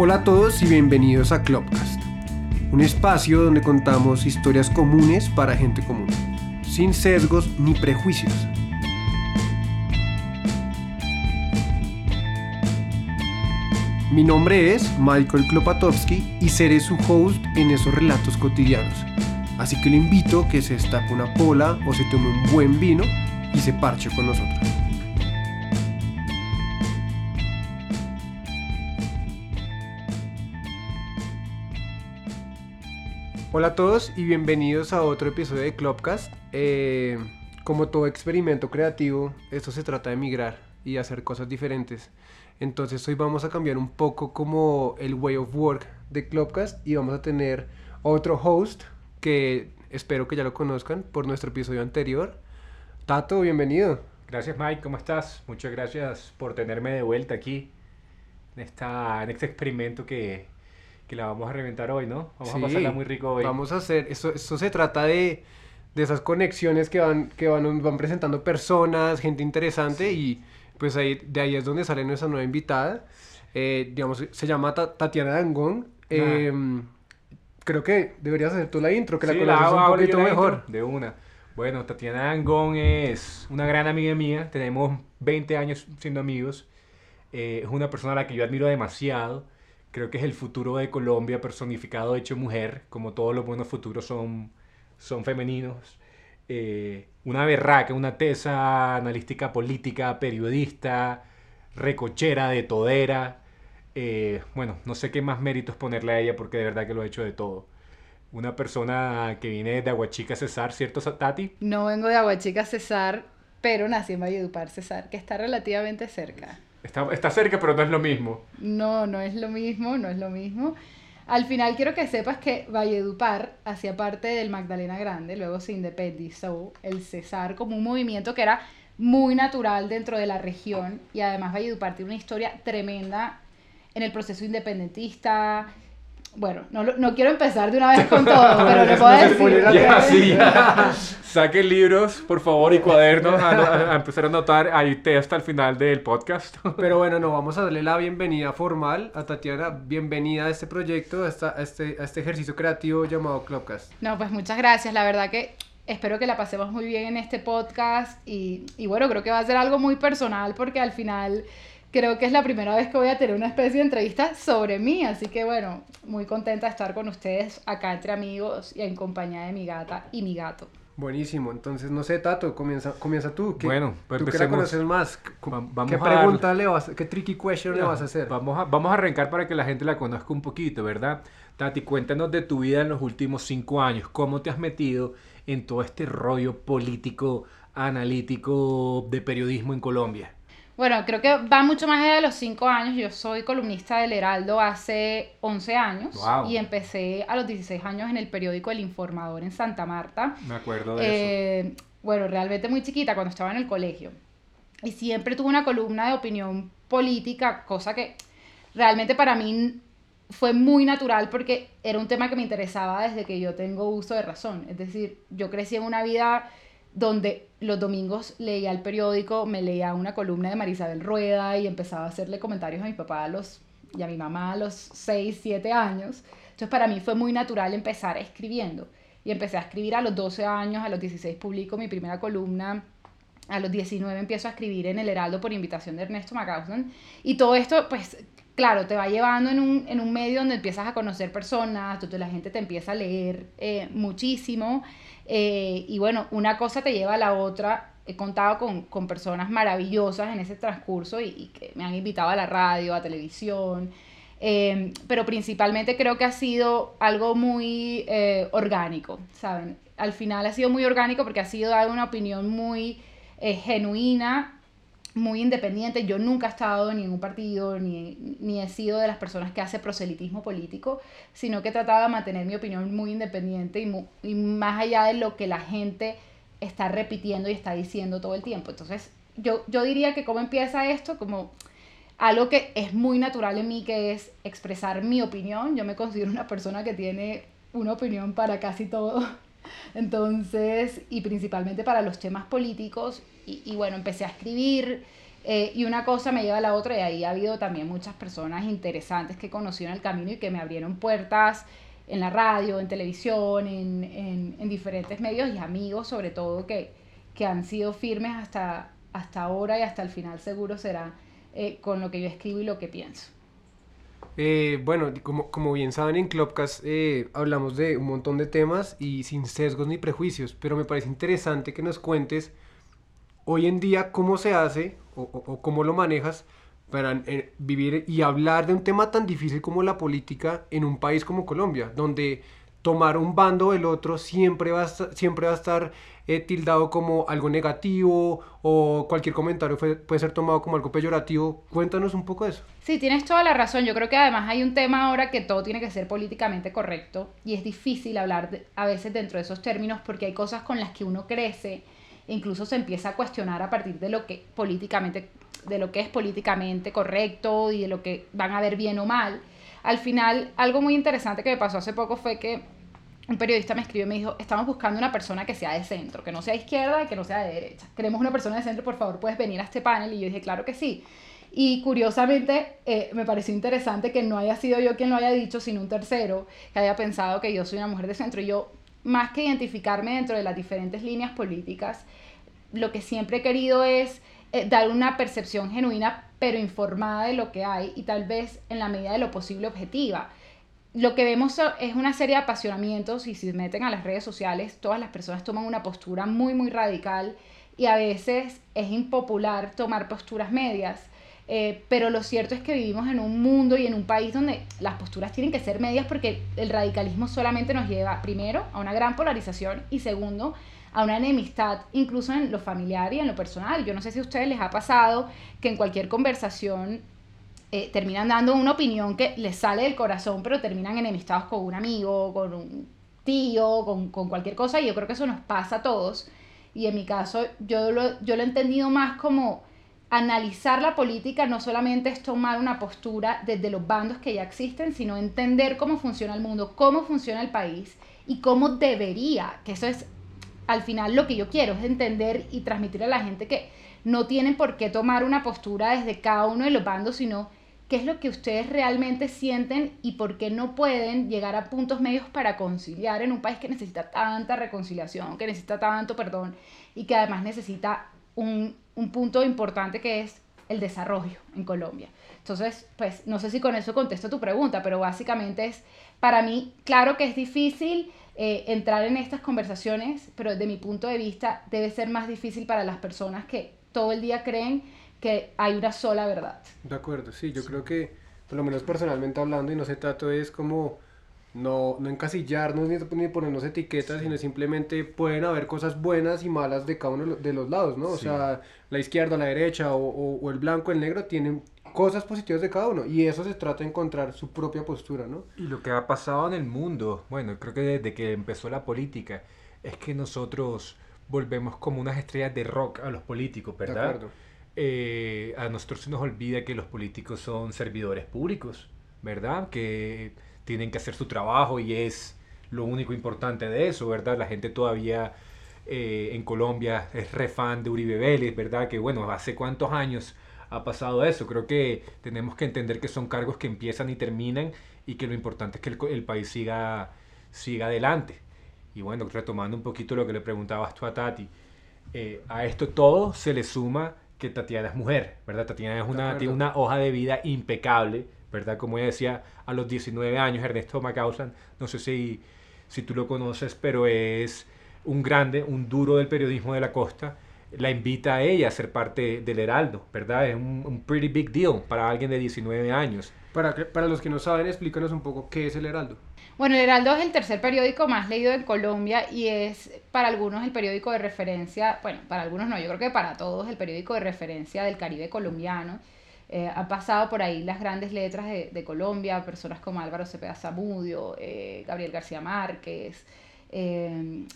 Hola a todos y bienvenidos a Clubcast, un espacio donde contamos historias comunes para gente común, sin sesgos ni prejuicios. Mi nombre es Michael Klopatowski y seré su host en esos relatos cotidianos. Así que le invito a que se destape una pola o se tome un buen vino y se parche con nosotros. Hola a todos y bienvenidos a otro episodio de Clubcast. Eh, como todo experimento creativo, esto se trata de migrar y hacer cosas diferentes. Entonces hoy vamos a cambiar un poco como el way of work de Clubcast y vamos a tener otro host que espero que ya lo conozcan por nuestro episodio anterior. Tato, bienvenido. Gracias Mike, ¿cómo estás? Muchas gracias por tenerme de vuelta aquí en, esta, en este experimento que, que la vamos a reventar hoy, ¿no? Vamos a pasarla muy rico hoy. Vamos a hacer, esto, esto se trata de, de esas conexiones que van, que van, van presentando personas, gente interesante y pues ahí, de ahí es donde sale nuestra nueva invitada. Eh, digamos, se llama Tatiana Dangón. Eh, creo que deberías hacer tú la intro, que la conoces un poquito mejor. De una. Bueno, Tatiana Dangón es una gran amiga mía. Tenemos 20 años siendo amigos. Eh, es una persona a la que yo admiro demasiado creo que es el futuro de Colombia personificado hecho mujer, como todos los buenos futuros son, son femeninos. Eh, una berraca, una tesa analística política, periodista, recochera, de todera. Eh, bueno, no sé qué más méritos ponerle a ella porque de verdad que lo ha hecho de todo. Una persona que viene de Aguachica Cesar, ¿cierto, Tati? No vengo de Aguachica Cesar, pero nací en Valledupar Cesar, que está relativamente cerca. Está, está cerca, pero no es lo mismo. No, no es lo mismo, no es lo mismo. Al final quiero que sepas que Valledupar hacía parte del Magdalena Grande, luego se independizó el Cesar como un movimiento que era muy natural dentro de la región y además Valledupar tiene una historia tremenda en el proceso independentista, bueno, no, no quiero empezar de una vez con todo, pero le puedo decir. Ya, sí, Saquen libros, por favor, y cuadernos a, empezar a anotar. Ahí test al final del podcast. Pero bueno, no, vamos a darle la bienvenida formal a Tatiana. Bienvenida a este proyecto, a, esta, a, este, a este ejercicio creativo llamado Clubcast. No, pues muchas gracias. La verdad que espero que la pasemos muy bien en este podcast. Y, y bueno, creo que va a ser algo muy personal porque al final creo que es la primera vez que voy a tener una especie de entrevista sobre mí, así que bueno, muy contenta de estar con ustedes acá entre amigos y en compañía de mi gata y mi gato. Buenísimo, entonces no sé, Tato, comienza, comienza tú. bueno, pues tú que la conoces más, vamos ¿qué pregunta le vas, qué tricky question le vas a hacer? Vamos a, vamos a arrancar para que la gente la conozca un poquito, ¿verdad? Tati, cuéntanos de tu vida en los últimos cinco años, cómo te has metido en todo este rollo político, analítico de periodismo en Colombia. Bueno, creo que va mucho más allá de los 5 años. Yo soy columnista del Heraldo hace 11 años y empecé a los 16 años en el periódico El Informador en Santa Marta. Me acuerdo de eh, eso. Bueno, realmente muy chiquita cuando estaba en el colegio. Y siempre tuve una columna de opinión política, cosa que realmente para mí fue muy natural porque era un tema que me interesaba desde que yo tengo uso de razón. Es decir, yo crecí en una vida donde los domingos leía el periódico, me leía una columna de Marisabel Rueda y empezaba a hacerle comentarios a mi papá a los, y a mi mamá a los 6, 7 años. Entonces para mí fue muy natural empezar escribiendo. Y empecé a escribir a los 12 años, a los 16 publico mi primera columna, a los 19 empiezo a escribir en El Heraldo por invitación de Ernesto Macausland. Y todo esto, pues, claro, te va llevando en un, en un medio donde empiezas a conocer personas, donde la gente te empieza a leer eh, muchísimo. Eh, y bueno, una cosa te lleva a la otra. He contado con, con personas maravillosas en ese transcurso y, que me han invitado a la radio, a televisión. Eh, pero principalmente creo que ha sido algo muy eh, orgánico, ¿saben? Al final ha sido muy orgánico porque ha sido dar una opinión muy genuina muy independiente. Yo nunca he estado en ningún partido, ni, ni, he sido de las personas que hace proselitismo político, sino que he tratado de mantener mi opinión muy independiente y, y, más allá de lo que la gente está repitiendo y está diciendo todo el tiempo. Entonces, yo, yo diría que cómo empieza esto, como algo que es muy natural en mí, que es expresar mi opinión. Yo me considero una persona que tiene una opinión para casi todo. Entonces, y principalmente para los temas políticos, y, bueno, empecé a escribir, Eh, y una cosa me lleva a la otra y ahí ha habido también muchas personas interesantes que conocí en el camino y que me abrieron puertas en la radio, en televisión, en, en, en diferentes medios y amigos sobre todo que, que han sido firmes hasta, hasta ahora y hasta el final seguro será eh, con lo que yo escribo y lo que pienso. Eh, bueno, como, como, bien saben en Clubcast eh, hablamos de un montón de temas y sin sesgos ni prejuicios, pero me parece interesante que nos cuentes hoy en día cómo se hace o, cómo lo manejas para eh, vivir y hablar de un tema tan difícil como la política en un país como Colombia, donde tomar un bando del otro siempre va a siempre va a estar eh, tildado como algo negativo o cualquier comentario puede ser tomado como algo peyorativo. Cuéntanos un poco eso. Sí, tienes toda la razón. Yo creo que además hay un tema ahora que todo tiene que ser políticamente correcto y es difícil hablar a veces dentro de esos términos porque hay cosas con las que uno crece incluso se empieza a cuestionar a partir de lo que políticamente de lo que es políticamente correcto y de lo que van a ver bien o mal. Al final, algo muy interesante que me pasó hace poco fue que un periodista me escribió y me dijo, estamos buscando una persona que sea de centro, que no sea de izquierda y que no sea de derecha. Queremos una persona de centro, por favor, puedes venir a este panel. Y yo dije, claro que sí. Y curiosamente eh, me pareció interesante que no haya sido yo quien lo haya dicho, sino un tercero que haya pensado que yo soy una mujer de centro. Y yo, más que identificarme dentro de las diferentes líneas políticas, lo que siempre he querido es eh, dar una percepción genuina pero informada de lo que hay y tal vez en la medida de lo posible objetiva. Lo que vemos es una serie de apasionamientos y si se meten a las redes sociales, todas las personas toman una postura muy, muy radical y a veces es impopular tomar posturas medias. Eh, pero lo cierto es que vivimos en un mundo y en un país donde las posturas tienen que ser medias porque el radicalismo solamente nos lleva, primero, a una gran polarización y segundo, a una enemistad, incluso en lo familiar y en lo personal. Yo no sé si a ustedes les ha pasado que en cualquier conversación eh, terminan dando una opinión que les sale del corazón, pero terminan enemistados con un amigo, con un tío, con, con, cualquier cosa, y yo creo que eso nos pasa a todos. Y en mi caso, yo lo, yo lo he entendido más como analizar la política no solamente es tomar una postura desde los bandos que ya existen, sino entender cómo funciona el mundo, cómo funciona el país y cómo debería, que eso es al final lo que yo quiero es entender y transmitir a la gente que no tienen por qué tomar una postura desde cada uno de los bandos, sino qué es lo que ustedes realmente sienten y por qué no pueden llegar a puntos medios para conciliar en un país que necesita tanta reconciliación, que necesita tanto perdón y que además necesita un, un punto importante que es el desarrollo en Colombia. Entonces, pues no sé si con eso contesto tu pregunta, pero básicamente es, para mí, claro que es difícil eh, entrar en estas conversaciones, pero desde mi punto de vista debe ser más difícil para las personas que todo el día creen que hay una sola verdad. De acuerdo, sí, yo sí. creo que, por lo menos personalmente hablando, y no se trata es como no, no encasillarnos ni, ni ponernos etiquetas, sí. sino simplemente pueden haber cosas buenas y malas de cada uno de los lados, ¿no? O sea, la izquierda, la derecha, o, o, o el blanco, el negro, tienen cosas positivas de cada uno y eso se trata de encontrar su propia postura, ¿no? Y lo que ha pasado en el mundo, bueno, creo que desde que empezó la política, es que nosotros volvemos como unas estrellas de rock a los políticos, ¿verdad? Eh, a nosotros se nos olvida que los políticos son servidores públicos, ¿verdad? Que tienen que hacer su trabajo y es lo único importante de eso, ¿verdad? La gente todavía eh, en Colombia es re fan de Uribe Vélez, ¿verdad? Que bueno, hace cuántos años ha pasado eso. Creo que tenemos que entender que son cargos que empiezan y terminan y que lo importante es que el, el país siga, siga adelante. Y bueno, retomando un poquito lo que le preguntabas tú a Tati, eh, a esto todo se le suma que Tatiana es mujer, ¿verdad? Tatiana es una, tiene una hoja de vida impecable, ¿verdad? Como ella decía, a los 19 años, Ernesto Macausan, no sé si, si tú lo conoces, pero es un grande, un duro del periodismo de la costa, la invita a ella a ser parte del Heraldo, ¿verdad? Es un, un pretty big deal para alguien de 19 años. Para, para los que no saben, explícanos un poco qué es el Heraldo. Bueno, el Heraldo es el tercer periódico más leído en Colombia y es para algunos el periódico de referencia, bueno, para algunos no, yo creo que para todos el periódico de referencia del Caribe colombiano. Eh, han pasado por ahí las grandes letras de, de Colombia, personas como Álvaro Cepeda Zamudio, eh, Gabriel García Márquez. Eh,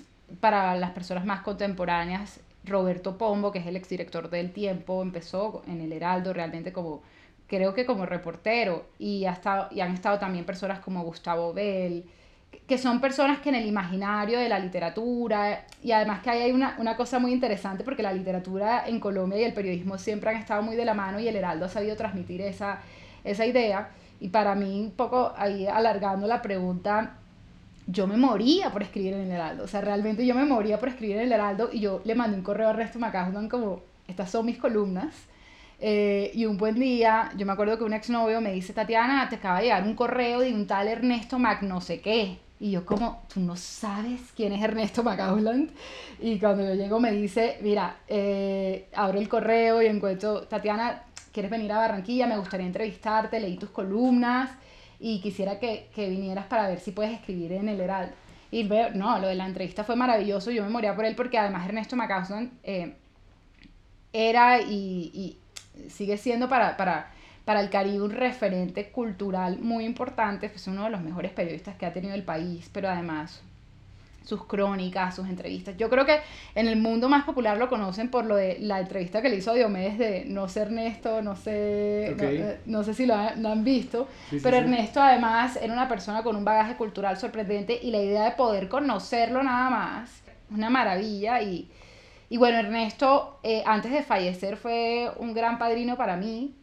para las personas más contemporáneas, Roberto Pombo, que es el exdirector del Tiempo, empezó en el Heraldo realmente como, creo que como reportero, y, ha estado, y han estado también personas como Gustavo Bell, que son personas que en el imaginario de la literatura, y además que ahí hay una, una, cosa muy interesante porque la literatura en Colombia y el periodismo siempre han estado muy de la mano y el Heraldo ha sabido transmitir esa, esa idea. Y para mí, un poco ahí alargando la pregunta, yo me moría por escribir en el Heraldo. O sea, realmente yo me moría por escribir en el Heraldo y yo le mandé un correo a Ernesto Macahon como, estas son mis columnas. Eh, y un buen día, yo me acuerdo que un exnovio me dice, Tatiana, te acaba de llegar un correo de un tal Ernesto Mac no sé qué. Y yo como, tú no sabes quién es Ernesto McCausland. Y cuando yo llego me dice, mira, eh, abro el correo y encuentro, Tatiana, ¿quieres venir a Barranquilla? Me gustaría entrevistarte, leí tus columnas y quisiera que, que vinieras para ver si puedes escribir en el Heraldo. Y veo, no, lo de la entrevista fue maravilloso, yo me moría por él porque además Ernesto McCausland eh, era y, y, sigue siendo para, para para el Caribe un referente cultural muy importante, es uno de los mejores periodistas que ha tenido el país, pero además sus crónicas, sus entrevistas. Yo creo que en el mundo más popular lo conocen por lo de la entrevista que le hizo a Diomedes de no sé Ernesto, no sé, no, sé si lo, han, visto, pero Ernesto además era una persona con un bagaje cultural sorprendente y la idea de poder conocerlo nada más, una maravilla y, y bueno, Ernesto eh, antes de fallecer fue un gran padrino para mí,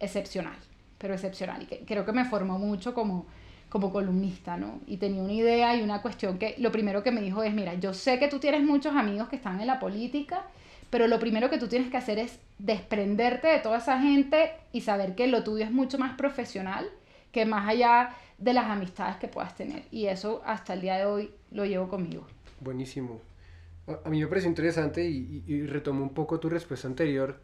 excepcional, pero excepcional. Y que, creo que me formó mucho como, como columnista, ¿no? Y tenía una idea y una cuestión que lo primero que me dijo es, mira, yo sé que tú tienes muchos amigos que están en la política, pero lo primero que tú tienes que hacer es desprenderte de toda esa gente y saber que lo tuyo es mucho más profesional que más allá de las amistades que puedas tener. Y eso hasta el día de hoy lo llevo conmigo. Buenísimo. A mí me parece interesante y, y, y retomo un poco tu respuesta anterior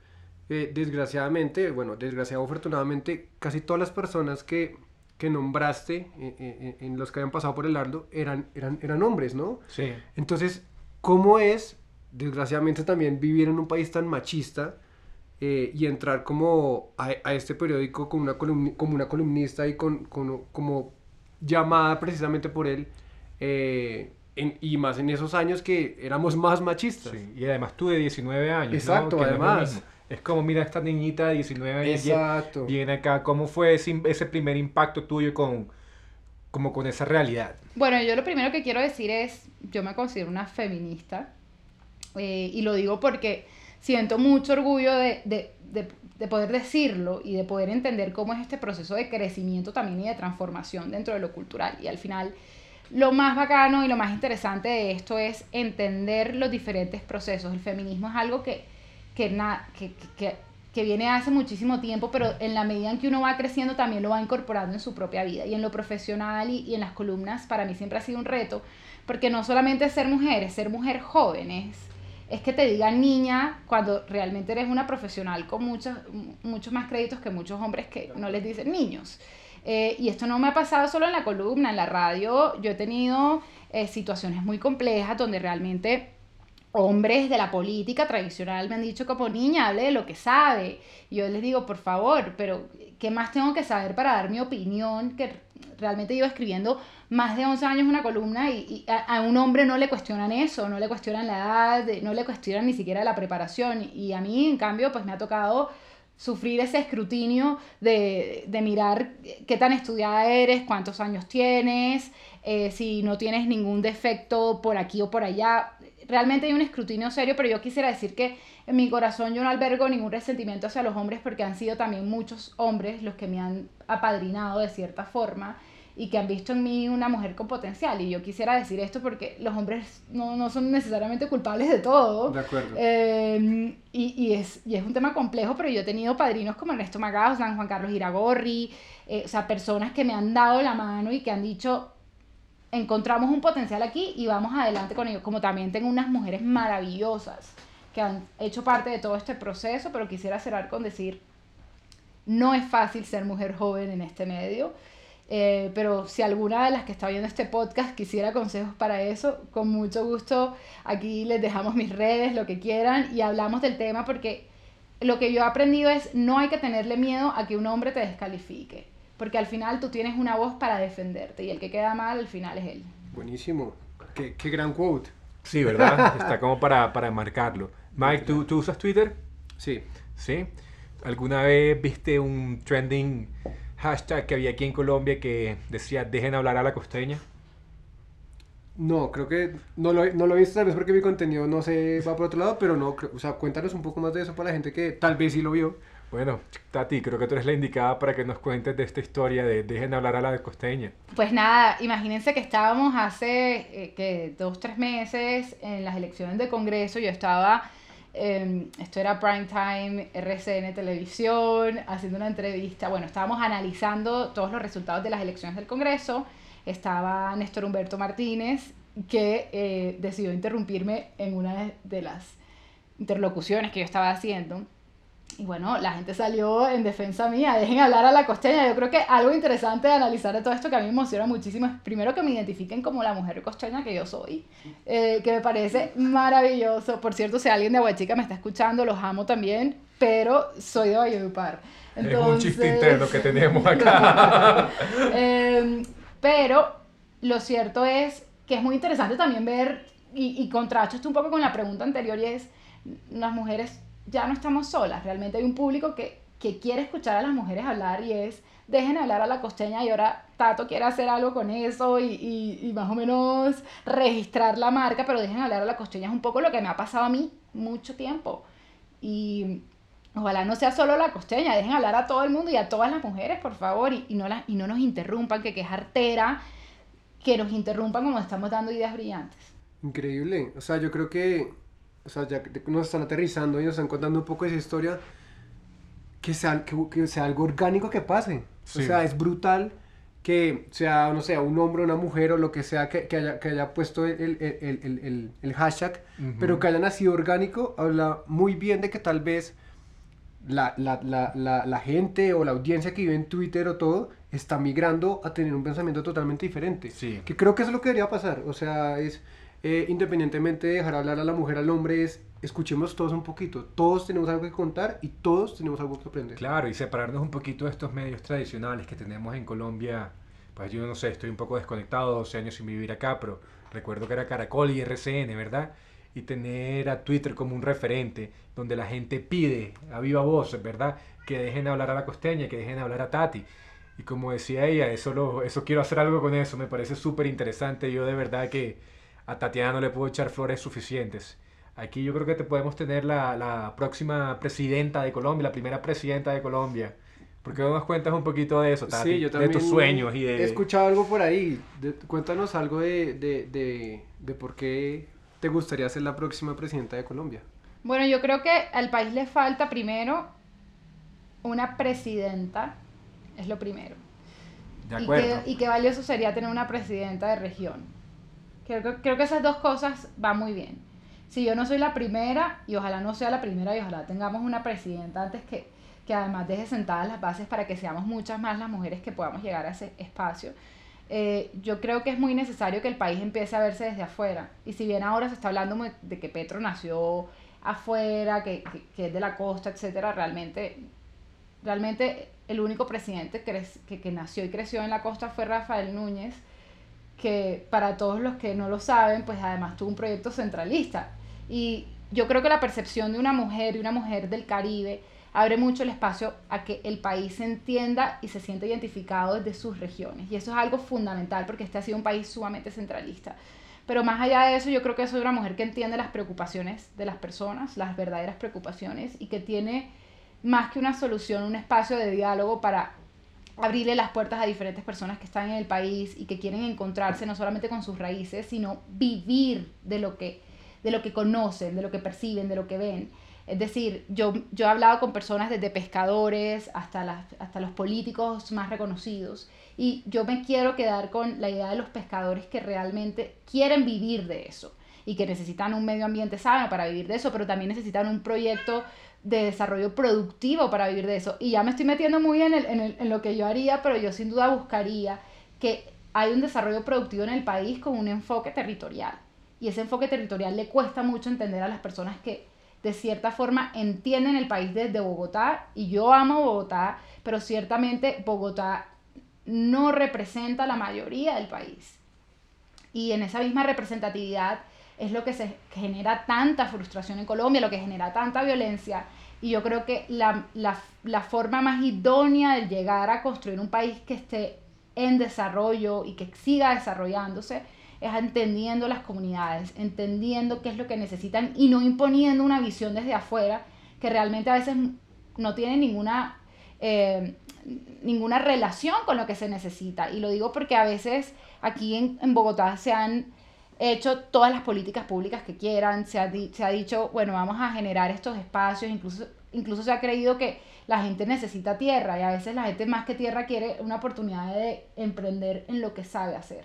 eh, desgraciadamente, bueno, desgraciado afortunadamente, casi todas las personas que, que nombraste eh, eh, en los que habían pasado por el Ardo eran, eran, eran hombres, ¿no? Sí. Entonces, ¿cómo es, desgraciadamente también, vivir en un país tan machista y entrar como a, a, este periódico como una, como una columnista y con, con, como llamada precisamente por él? En, y más en esos años que éramos más machistas. Sí, y además tú de 19 años. Exacto, además. Es como, mira, esta niñita de 19 años Exacto. viene acá. ¿Cómo fue ese, ese, primer impacto tuyo con, como con esa realidad? Bueno, yo lo primero que quiero decir es, yo me considero una feminista. Eh, y lo digo porque siento mucho orgullo de, de, de, de, poder decirlo y de poder entender cómo es este proceso de crecimiento también y de transformación dentro de lo cultural. Y al final, lo más bacano y lo más interesante de esto es entender los diferentes procesos. El feminismo es algo que que, que, que, que, viene hace muchísimo tiempo, pero en la medida en que uno va creciendo también lo va incorporando en su propia vida. Y en lo profesional y, en las columnas para mí siempre ha sido un reto, porque no solamente ser mujer, es ser mujer joven, es, es que te digan niña cuando realmente eres una profesional con muchos, muchos más créditos que muchos hombres que no les dicen niños. Eh, y esto no me ha pasado solo en la columna, en la radio yo he tenido eh, situaciones muy complejas donde realmente hombres de la política tradicional me han dicho como niña, hable de lo que sabe. Y yo les digo, por favor, pero ¿qué más tengo que saber para dar mi opinión? Que realmente llevo escribiendo más de 11 años una columna y, a, un hombre no le cuestionan eso, no le cuestionan la edad, no le cuestionan ni siquiera la preparación. Y a mí, en cambio, pues me ha tocado sufrir ese escrutinio de, de mirar qué tan estudiada eres, cuántos años tienes, eh, si no tienes ningún defecto por aquí o por allá. Realmente hay un escrutinio serio, pero yo quisiera decir que en mi corazón yo no albergo ningún resentimiento hacia los hombres porque han sido también muchos hombres los que me han apadrinado de cierta forma y que han visto en mí una mujer con potencial. Y yo quisiera decir esto porque los hombres no, no son necesariamente culpables de todo. De acuerdo. Eh, y, y, es, y es un tema complejo, pero yo he tenido padrinos como Ernesto San Juan Carlos Iragorri, eh, o sea, personas que me han dado la mano y que han dicho, encontramos un potencial aquí y vamos adelante con ello. Como también tengo unas mujeres maravillosas que han hecho parte de todo este proceso, pero quisiera cerrar con decir, no es fácil ser mujer joven en este medio, eh, pero si alguna de las que está viendo este podcast quisiera consejos para eso, con mucho gusto aquí les dejamos mis redes, lo que quieran, y hablamos del tema porque lo que yo he aprendido es no hay que tenerle miedo a que un hombre te descalifique porque al final tú tienes una voz para defenderte y el que queda mal al final es él. Buenísimo, qué, qué gran quote. Sí, ¿verdad? Está como para, para marcarlo. Mike, ¿tú, ¿tú usas Twitter? Sí. ¿Sí? ¿Alguna vez viste un trending hashtag que había aquí en Colombia que decía dejen hablar a la costeña? No, creo que no lo, no lo he visto tal vez porque mi contenido no se va por otro lado, pero no, creo- o sea, cuéntanos un poco más de eso para la gente que tal vez sí lo vio. Bueno, Tati, creo que tú eres la indicada para que nos cuentes de esta historia de Dejen hablar a la de costeña. Pues nada, imagínense que estábamos hace eh, que dos, tres meses en las elecciones de Congreso. Yo estaba, eh, esto era prime time, RCN Televisión, haciendo una entrevista. Bueno, estábamos analizando todos los resultados de las elecciones del Congreso. Estaba Néstor Humberto Martínez, que eh, decidió interrumpirme en una de las interlocuciones que yo estaba haciendo. Y bueno, la gente salió en defensa mía, dejen hablar a la costeña. Yo creo que algo interesante de analizar de todo esto que a mí me emociona muchísimo es primero que me identifiquen como la mujer costeña que yo soy, eh, que me parece maravilloso. Por cierto, si alguien de Aguachica me está escuchando, los amo también, pero soy de Valledupar. es un chiste interno que tenemos acá. Eh, pero lo cierto es que es muy interesante también ver, y, y contrasto esto un poco con la pregunta anterior, y es, las mujeres ya no estamos solas, realmente hay un público que, que quiere escuchar a las mujeres hablar y es, dejen hablar a la costeña y ahora Tato quiere hacer algo con eso y, y, y más o menos registrar la marca, pero dejen hablar a la costeña es un poco lo que me ha pasado a mí mucho tiempo. Y ojalá no sea solo la costeña, dejen hablar a todo el mundo y a todas las mujeres, por favor, y, y no, las, y no nos interrumpan, que, que es artera, que nos interrumpan como estamos dando ideas brillantes. Increíble. O sea, yo creo que, o sea, ya que nos están aterrizando y nos están contando un poco esa historia, que sea, que, que sea algo orgánico que pase. Sí. O sea, es brutal que sea, no sé, un hombre una mujer o lo que sea que, que haya, que haya puesto el, el, el, el, hashtag, Ujú. pero que haya nacido orgánico, habla muy bien de que tal vez la, la, la, la, la gente o la audiencia que vive en Twitter o todo está migrando a tener un pensamiento totalmente diferente. Sí. Que creo que eso es lo que debería pasar. O sea, es eh, independientemente de dejar hablar a la mujer al hombre, es escuchemos todos un poquito. Todos tenemos algo que contar y todos tenemos algo que aprender. Claro, y separarnos un poquito de estos medios tradicionales que tenemos en Colombia. Pues yo no sé, estoy un poco desconectado, 12 años sin vivir acá, pero recuerdo que era Caracol y RCN, ¿verdad? Y tener a Twitter como un referente, donde la gente pide a viva voz, ¿verdad? Que dejen hablar a la costeña, que dejen hablar a Tati. Y como decía ella, eso, lo, eso quiero hacer algo con eso, me parece súper interesante. Yo de verdad que a Tatiana no le puedo echar flores suficientes. Aquí yo creo que te podemos tener la, la próxima presidenta de Colombia, la primera presidenta de Colombia. ¿Por qué no nos cuentas un poquito de eso, Tati? Sí, yo de también tus sueños y he de... escuchado algo por ahí. De- cuéntanos algo de, de, de, de por qué te gustaría ser la próxima presidenta de Colombia. Bueno, yo creo que al país le falta primero una presidenta, es lo primero. De y, acuerdo. qué, y qué valioso sería tener una presidenta de región. Creo, que- creo que esas dos cosas van muy bien. Si yo no soy la primera, y ojalá no sea la primera, y ojalá tengamos una presidenta antes que, que además deje sentadas las bases para que seamos muchas más las mujeres que podamos llegar a ese espacio. eh, yo creo que es muy necesario que el país empiece a verse desde afuera. Y si bien ahora se está hablando de que Petro nació afuera, que, que, que es de la costa, etcétera, realmente realmente el único presidente que, que nació y creció en la costa fue Rafael Núñez, que para todos los que no lo saben, pues además tuvo un proyecto centralista. Y yo creo que la percepción de una mujer y una mujer del Caribe abre mucho el espacio a que el país se entienda y se sienta identificado desde sus regiones. Y eso es algo fundamental porque este ha sido un país sumamente centralista. Pero más allá de eso, yo creo que soy una mujer que entiende las preocupaciones de las personas, las verdaderas preocupaciones, y que tiene más que una solución, un espacio de diálogo para abrirle las puertas a diferentes personas que están en el país y que quieren encontrarse no solamente con sus raíces, sino vivir de lo que, de lo que conocen, de lo que perciben, de lo que ven. Es decir, yo, yo he hablado con personas desde pescadores hasta, las, hasta los políticos más reconocidos y yo me quiero quedar con la idea de los pescadores que realmente quieren vivir de eso y que necesitan un medio ambiente sano para vivir de eso, pero también necesitan un proyecto de desarrollo productivo para vivir de eso. Y ya me estoy metiendo muy en, el, en, el, en lo que yo haría, pero yo sin duda buscaría que hay un desarrollo productivo en el país con un enfoque territorial. Y ese enfoque territorial le cuesta mucho entender a las personas que de cierta forma entienden el país desde Bogotá. Y yo amo Bogotá, pero ciertamente Bogotá no representa la mayoría del país. Y en esa misma representatividad es lo que se genera tanta frustración en Colombia, lo que genera tanta violencia. Y yo creo que la, la, la, forma más idónea de llegar a construir un país que esté en desarrollo y que siga desarrollándose es entendiendo las comunidades, entendiendo qué es lo que necesitan y no imponiendo una visión desde afuera que realmente a veces no tiene ninguna, eh, ninguna relación con lo que se necesita. Y lo digo porque a veces aquí en, en Bogotá se han hecho todas las políticas públicas que quieran, se ha, se ha dicho, bueno, vamos a generar estos espacios, incluso, incluso se ha creído que la gente necesita tierra y a veces la gente más que tierra quiere una oportunidad de emprender en lo que sabe hacer.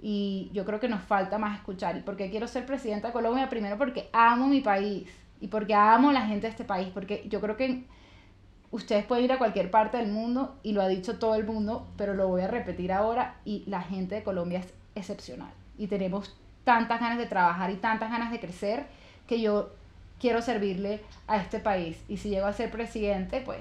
Y yo creo que nos falta más escuchar. ¿Y por qué quiero ser presidenta de Colombia? Primero porque amo mi país y porque amo la gente de este país, porque yo creo que ustedes pueden ir a cualquier parte del mundo y lo ha dicho todo el mundo, pero lo voy a repetir ahora y la gente de Colombia es excepcional y tenemos tantas ganas de trabajar y tantas ganas de crecer que yo quiero servirle a este país. Y si llego a ser presidente, pues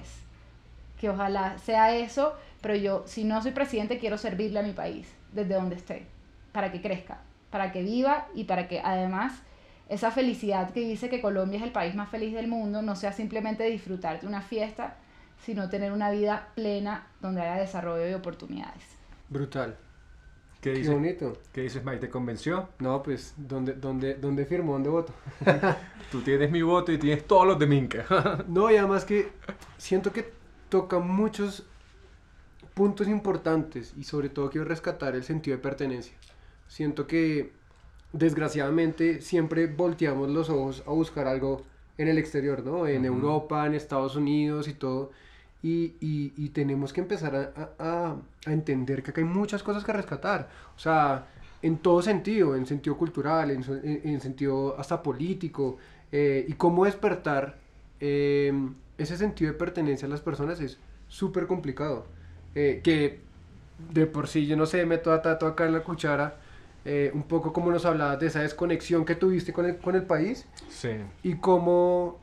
que ojalá sea eso, pero yo si no soy presidente quiero servirle a mi país desde donde esté, para que crezca, para que viva y para que además esa felicidad que dice que Colombia es el país más feliz del mundo no sea simplemente disfrutar de una fiesta, sino tener una vida plena donde haya desarrollo y oportunidades. Brutal. ¿Qué, Qué bonito. ¿Qué dices, Mike? ¿Te convenció? No, pues, ¿dónde, dónde, dónde firmó? ¿Dónde voto? Tú tienes mi voto y tienes todos los de Minca. No, y además que siento que toca muchos puntos importantes y sobre todo quiero rescatar el sentido de pertenencia. Siento que desgraciadamente siempre volteamos los ojos a buscar algo en el exterior, ¿no? En Ujú. Europa, en Estados Unidos y todo. Y, y- y tenemos que empezar a, a- a entender que acá hay muchas cosas que rescatar. O sea, en todo sentido, en sentido cultural, en, en sentido hasta político. eh, y cómo despertar eh, ese sentido de pertenencia a las personas es súper complicado. Eh, que de por sí, yo no sé, meto a Tato acá en la cuchara. eh, un poco como nos hablabas de esa desconexión que tuviste con el, con el país Sí. y cómo,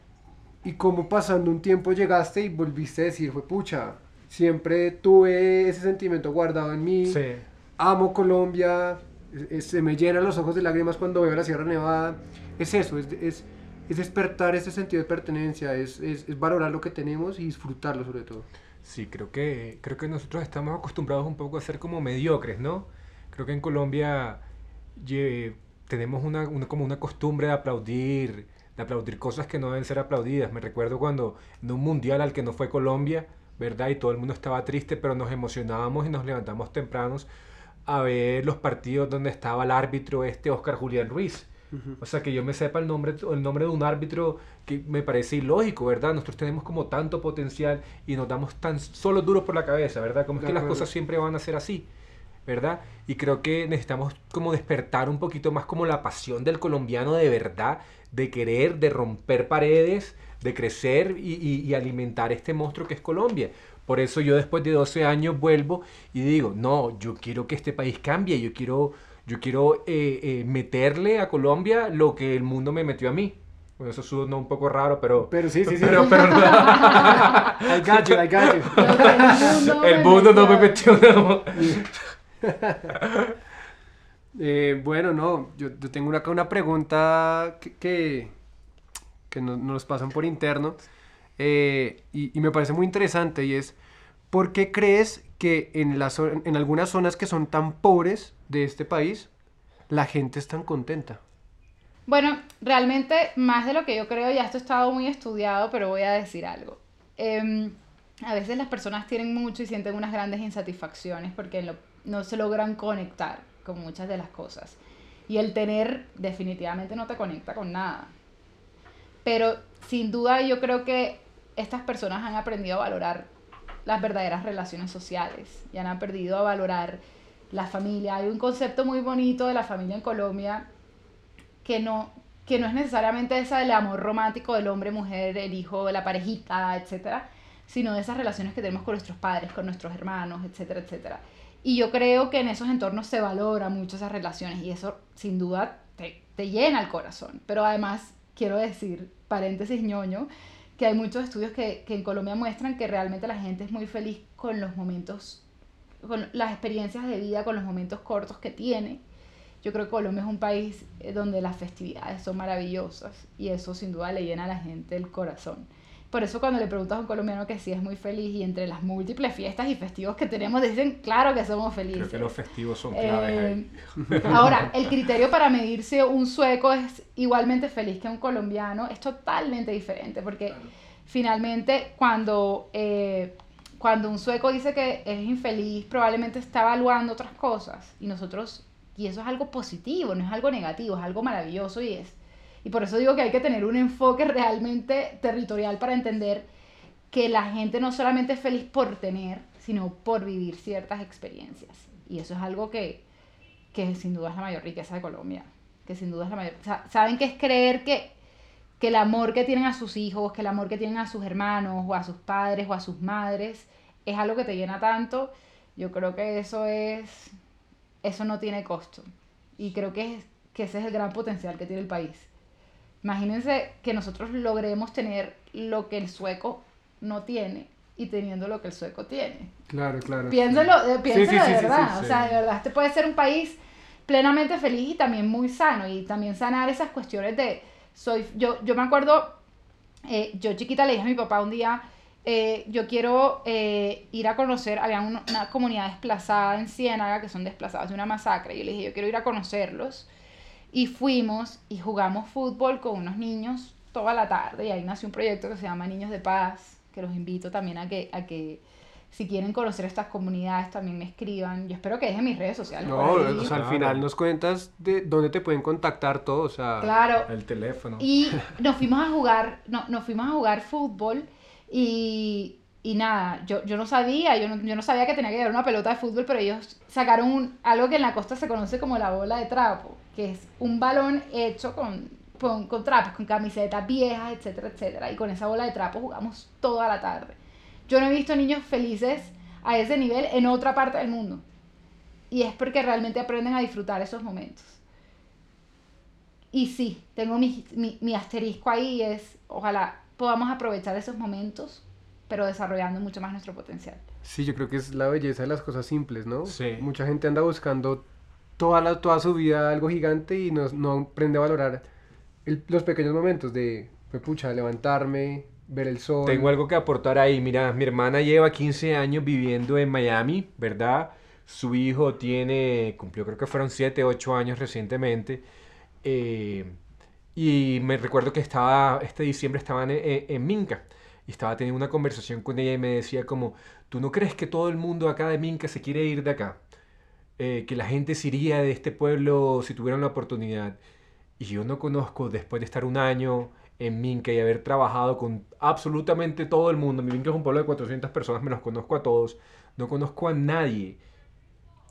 y cómo pasando un tiempo llegaste y volviste a decir, fue pucha, siempre tuve ese sentimiento guardado en mí, Sí. amo Colombia, se me llenan los ojos de lágrimas cuando veo la Sierra Nevada. Es eso, es, es, es despertar ese sentido de pertenencia, es, es, es valorar lo que tenemos y disfrutarlo sobre todo. Sí, creo que, creo que nosotros estamos acostumbrados un poco a ser como mediocres, ¿no? Creo que en Colombia tenemos una, una- como una costumbre de aplaudir, de aplaudir cosas que no deben ser aplaudidas. Me recuerdo cuando en un mundial al que no fue Colombia, ¿verdad? Y todo el mundo estaba triste, pero nos emocionábamos y nos levantamos tempranos a ver los partidos donde estaba el árbitro este Oscar Julián Ruiz. O sea, que yo me sepa el nombre, el nombre de un árbitro que me parece ilógico, ¿verdad? Nosotros tenemos como tanto potencial y nos damos tan solo duro por la cabeza, ¿verdad? Como es que las cosas siempre van a ser así, ¿verdad? Y creo que necesitamos como despertar un poquito más como la pasión del colombiano de verdad, de querer, de romper paredes, de crecer y, y- y alimentar este monstruo que es Colombia. Por eso yo después de 12 años vuelvo y digo, no, yo quiero que este país cambie, yo quiero, yo quiero eh, eh, meterle a Colombia lo que el mundo me metió a mí. Bueno, eso suena un poco raro, pero... Pero sí, sí, sí. Pero, pero no. I got you, I got you. El mundo no me metió no. Eh, bueno, no, yo, tengo una, una pregunta que, que, que nos, pasan por interno eh, y, me parece muy interesante y es, ¿por qué crees que en, las en algunas zonas que son tan pobres de este país, la gente es tan contenta? Bueno, realmente más de lo que yo creo, ya esto estado muy estudiado, pero voy a decir algo. Em, a veces las personas tienen mucho y sienten unas grandes insatisfacciones porque lo- no se logran conectar con muchas de las cosas. Y el tener definitivamente no te conecta con nada. Pero sin duda yo creo que estas personas han aprendido a valorar las verdaderas relaciones sociales y han aprendido a valorar la familia. Hay un concepto muy bonito de la familia en Colombia que no, que no es necesariamente esa del amor romántico del hombre, mujer, el hijo, la parejita, etcétera, sino de esas relaciones que tenemos con nuestros padres, con nuestros hermanos, etcétera, etcétera. Y yo creo que en esos entornos se valora mucho esas relaciones y eso sin duda te, te llena el corazón. Pero además, quiero decir, paréntesis ñoño, que hay muchos estudios que, que en Colombia muestran que realmente la gente es muy feliz con los momentos, con las experiencias de vida, con los momentos cortos que tiene. Yo creo que Colombia es un país eh, donde las festividades son maravillosas y eso sin duda le llena a la gente el corazón. Por eso cuando le preguntas a un colombiano que sí es muy feliz y entre las múltiples fiestas y festivos que tenemos dicen, claro que somos felices. Creo que los festivos son claves eh, Ahora, el criterio para medirse un sueco es igualmente feliz que un colombiano es totalmente diferente porque finalmente cuando, eh, cuando un sueco dice que es infeliz probablemente está evaluando otras cosas y nosotros, y eso es algo positivo, no es algo negativo, es algo maravilloso y es y por eso digo que hay que tener un enfoque realmente territorial para entender que la gente no solamente es feliz por tener, sino por vivir ciertas experiencias. Y eso es algo que, que sin duda es la mayor riqueza de Colombia. Que sin duda es la mayor... Saben que es creer que, que el amor que tienen a sus hijos, que el amor que tienen a sus hermanos, o a sus padres, o a sus madres, es algo que te llena tanto. Yo creo que eso es... Eso no tiene costo. Y creo que, es, que ese es el gran potencial que tiene el país Imagínense que nosotros logremos tener lo que el sueco no tiene y teniendo lo que el sueco tiene. Claro, claro. Piénselo, eh, de verdad. o sea, de verdad, este puede ser un país plenamente feliz y también muy sano. Y también sanar esas cuestiones de. soy Yo, yo me acuerdo, eh, yo chiquita le dije a mi papá un día. Eh, yo quiero ir a conocer, había una, una, comunidad desplazada en Ciénaga que son desplazados de una masacre. Y yo le dije, yo quiero ir a conocerlos. Y fuimos y jugamos fútbol con unos niños toda la tarde. Y ahí nació un proyecto que se llama Niños de Paz, que los invito también a que, a que si quieren conocer estas comunidades también me escriban. Yo espero que dejen mis redes sociales. No, o sea, al final nos cuentas de dónde te pueden contactar todos, o sea, claro. el teléfono. Y nos fuimos a jugar, no, nos fuimos a jugar fútbol y, y nada, yo, yo no sabía, yo no, yo no sabía que tenía que llevar una pelota de fútbol, pero ellos sacaron algo que en la costa se conoce como la bola de trapo que es un balón hecho con, con, trapos, con camisetas viejas, etcétera, etcétera. Y con esa bola de trapo jugamos toda la tarde. Yo no he visto niños felices a ese nivel en otra parte del mundo. Y es porque realmente aprenden a disfrutar esos momentos. Y sí, tengo mi, mi, mi asterisco ahí y es, ojalá podamos aprovechar esos momentos, pero desarrollando mucho más nuestro potencial. Sí, yo creo que es la belleza de las cosas simples, ¿no? Sí. Mucha gente anda buscando toda, la, toda su vida algo gigante y no, no aprende a valorar los pequeños momentos de, pucha, levantarme, ver el sol. Tengo algo que aportar ahí. Mira, mi hermana lleva 15 años viviendo en Miami, ¿verdad? Su hijo tiene, cumplió creo que fueron 7, 8 años recientemente. Eh, y me recuerdo que estaba, este diciembre estaban en, en, Minca y estaba teniendo una conversación con ella y me decía como, ¿tú no crees que todo el mundo acá de Minca se quiere ir de acá? Eh, que la gente se iría de este pueblo si tuvieran la oportunidad. Y yo no conozco, después de estar un año en Minca y haber trabajado con absolutamente todo el mundo, mi Minca es un pueblo de 400 personas, me los conozco a todos, no conozco a nadie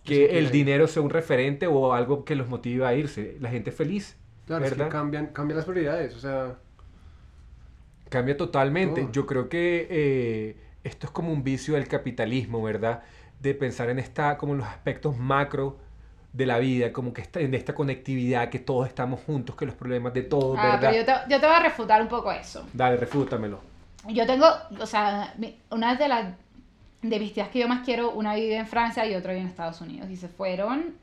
que el dinero sea un referente o algo que los motive a irse. La gente feliz. Claro, ¿verdad? cambian, cambian las prioridades, o sea... Cambia totalmente. Yo creo que eh, esto es como un vicio del capitalismo, ¿verdad? De pensar en esta, como los aspectos macro de la vida, como que está en esta conectividad, que todos estamos juntos, que los problemas de todos, ah, Pero yo te, yo te voy a refutar un poco eso. Dale, refútamelo. Yo tengo, o sea, una de las de mis tías que yo más quiero, una vive en Francia y otra vive en Estados Unidos. Y se fueron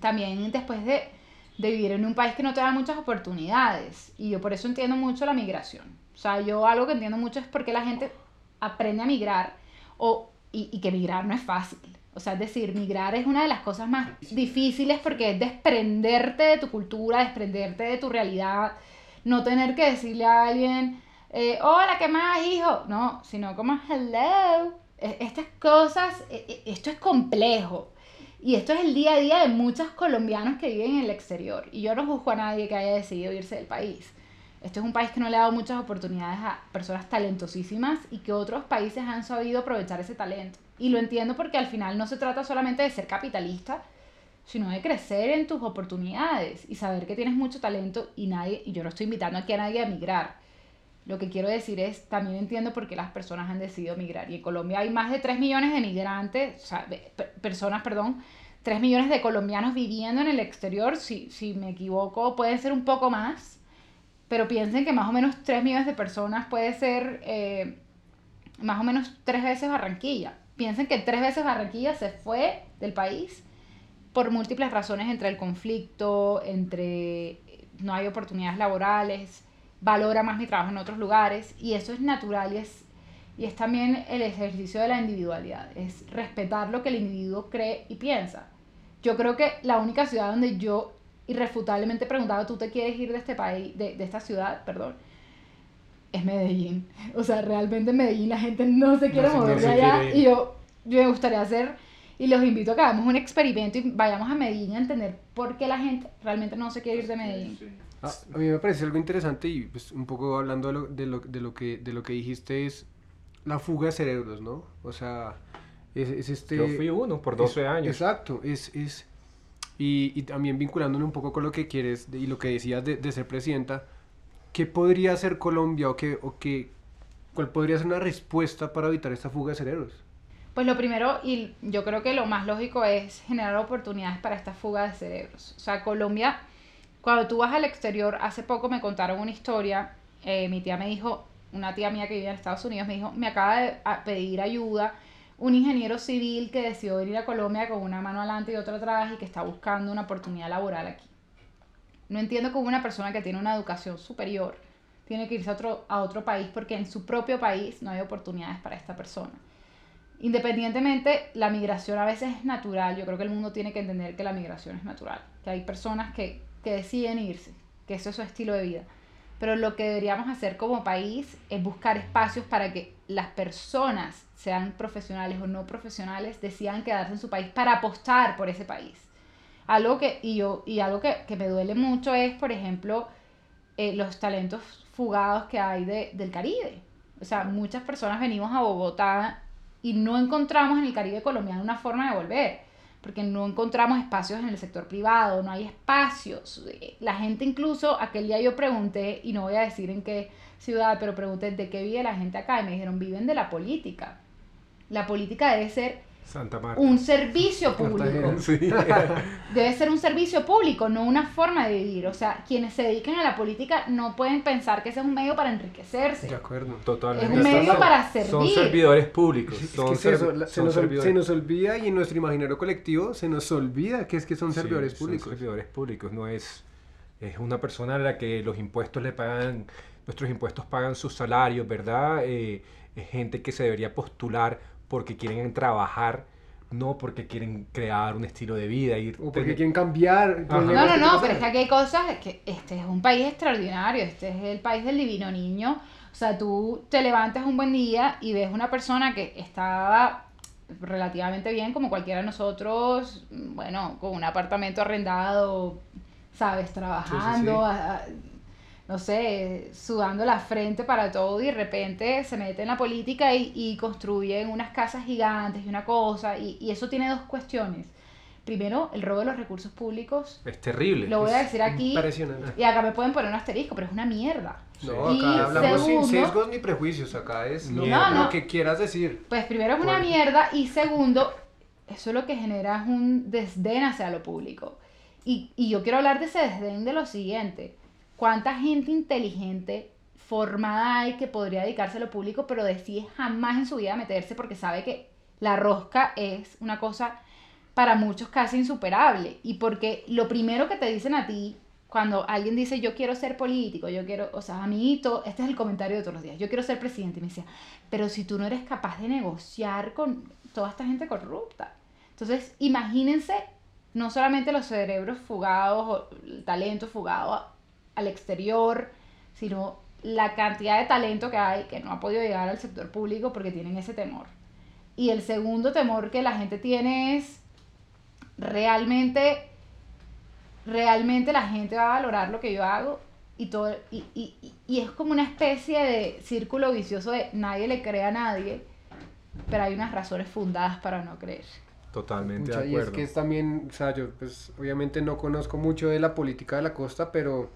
también después de, de vivir en un país que no te da muchas oportunidades. Y yo por eso entiendo mucho la migración. O sea, yo algo que entiendo mucho es porque la gente aprende a migrar o y, y, que migrar no es fácil. O sea, es decir, migrar es una de las cosas más difíciles porque es desprenderte de tu cultura, desprenderte de tu realidad, no tener que decirle a alguien, eh, hola, ¿qué más, hijo? No, sino como, hello. E, estas cosas, e, e, esto es complejo. Y esto es el día a día de muchos colombianos que viven en el exterior. Y yo no juzgo a nadie que haya decidido irse del país. Este es un país que no le ha dado muchas oportunidades a personas talentosísimas y que otros países han sabido aprovechar ese talento. Y lo entiendo porque al final no se trata solamente de ser capitalista, sino de crecer en tus oportunidades y saber que tienes mucho talento y nadie, y yo no estoy invitando aquí a nadie a migrar. Lo que quiero decir es, también entiendo por qué las personas han decidido migrar. Y en Colombia hay más de 3 millones de migrantes, o sea, personas, perdón, 3 millones de colombianos viviendo en el exterior. Si, si me equivoco, puede ser un poco más pero piensen que más o menos 3 millones de personas puede ser eh, más o menos tres veces Barranquilla. Piensen que tres veces Barranquilla se fue del país por múltiples razones entre el conflicto, entre no hay oportunidades laborales, valora más mi trabajo en otros lugares y eso es natural y es, y es también el ejercicio de la individualidad, es respetar lo que el individuo cree y piensa. Yo creo que la única ciudad donde yo irrefutablemente preguntaba, ¿tú te quieres ir de este país, de, de esta ciudad, perdón? Es Medellín. O sea, realmente en Medellín la gente no se quiere No no mover de se allá y yo, yo me gustaría hacer y los invito a que hagamos un experimento y vayamos a Medellín a entender por qué la gente realmente no se quiere ir de Medellín. Ah, a mí me parece algo interesante y pues, un poco hablando de lo, de lo, de lo que, de lo que dijiste es la fuga de cerebros, ¿no? O sea, es, es este... Yo fui uno por 12 es- años. Exacto, es... es y, también vinculándolo un poco con lo que quieres y lo que decías de, ser presidenta, ¿qué podría hacer Colombia o, qué, o qué, cuál podría ser una respuesta para evitar esta fuga de cerebros? Pues lo primero, y yo creo que lo más lógico es generar oportunidades para esta fuga de cerebros. O sea, Colombia, cuando tú vas al exterior, hace poco me contaron una historia, eh, mi tía me dijo, una tía mía que vive en Estados Unidos me dijo, me acaba de pedir ayuda un ingeniero civil que decidió venir a Colombia con una mano adelante y otra atrás y que está buscando una oportunidad laboral aquí. No entiendo cómo una persona que tiene una educación superior tiene que irse a otro, a otro país porque en su propio país no hay oportunidades para esta persona. Independientemente, la migración a veces es natural. Yo creo que el mundo tiene que entender que la migración es natural. Que hay personas que, que deciden irse, que eso es su estilo de vida. Pero lo que deberíamos hacer como país es buscar espacios para que las personas, sean profesionales o no profesionales, decidan quedarse en su país para apostar por ese país. Algo que, y yo, y algo que, que me duele mucho es, por ejemplo, eh, los talentos fugados que hay de, del Caribe. O sea, muchas personas venimos a Bogotá y no encontramos en el Caribe colombiano una forma de volver, porque no encontramos espacios en el sector privado, no hay espacios. Eh, La gente incluso, aquel día yo pregunté, y no voy a decir en qué ciudad, pero pregunté de qué vive la gente acá, y me dijeron, viven de la política. La política debe ser Santa Marta. un servicio público. Sí. Debe ser un servicio público, no una forma de vivir. O sea, quienes se dedican a la política no pueden pensar que ese es un medio para enriquecerse. De acuerdo. Totalmente. Es un medio Son- para Son servir. servidores públicos. Son es la- se, son nos, se nos olvida y en nuestro imaginario colectivo se nos olvida que es que son Sí, servidores son públicos. servidores públicos, no es, es una persona a la que los impuestos le pagan, nuestros impuestos pagan sus salarios, ¿verdad? Eh, es gente que se debería postular porque quieren trabajar, no porque quieren crear un estilo de vida. Ir, O porque tener- quieren cambiar. No, no, no, pero es que aquí hay cosas que este es un país extraordinario, este es el país del divino niño. O sea, tú te levantas un buen día y ves una persona que estaba relativamente bien, como cualquiera de nosotros, bueno, con un apartamento arrendado, sabes, trabajando, a- a- no sé, sudando la frente para todo y de repente se mete en la política y, y construyen unas casas gigantes y una cosa, y, y eso tiene dos cuestiones. Primero, el robo de los recursos públicos Es terrible. lo voy a decir aquí. Impresionante. Y acá me pueden poner un asterisco, pero es una mierda. No, Y acá hablamos segundo- sin sesgos ni prejuicios. Acá es lo, No, que quieras decir. Pues primero es una Bueno. mierda y segundo, eso lo que genera es un desdén hacia lo público. Y, y yo quiero hablar de ese desdén de lo siguiente. ¿Cuánta gente inteligente, formada hay que podría dedicarse a lo público, pero decide jamás en su vida meterse porque sabe que la rosca es una cosa para muchos casi insuperable? Y porque lo primero que te dicen a ti cuando alguien dice yo quiero ser político, yo quiero, o sea, a mí, to- este es el comentario de todos los días, yo quiero ser presidente, y me decía, pero si tú no eres capaz de negociar con toda esta gente corrupta. Entonces, imagínense no solamente los cerebros fugados o el talento fugado al exterior, sino la cantidad de talento que hay que no ha podido llegar al sector público porque tienen ese temor. Y el segundo temor que la gente tiene es realmente, realmente la gente va a valorar lo que yo hago y todo y, y, y- es como una especie de círculo vicioso de nadie le cree a nadie, pero hay unas razones fundadas para no creer. Totalmente Pucha, de y es acuerdo. que es también, o sea, yo pues obviamente no conozco mucho de la política de la costa, pero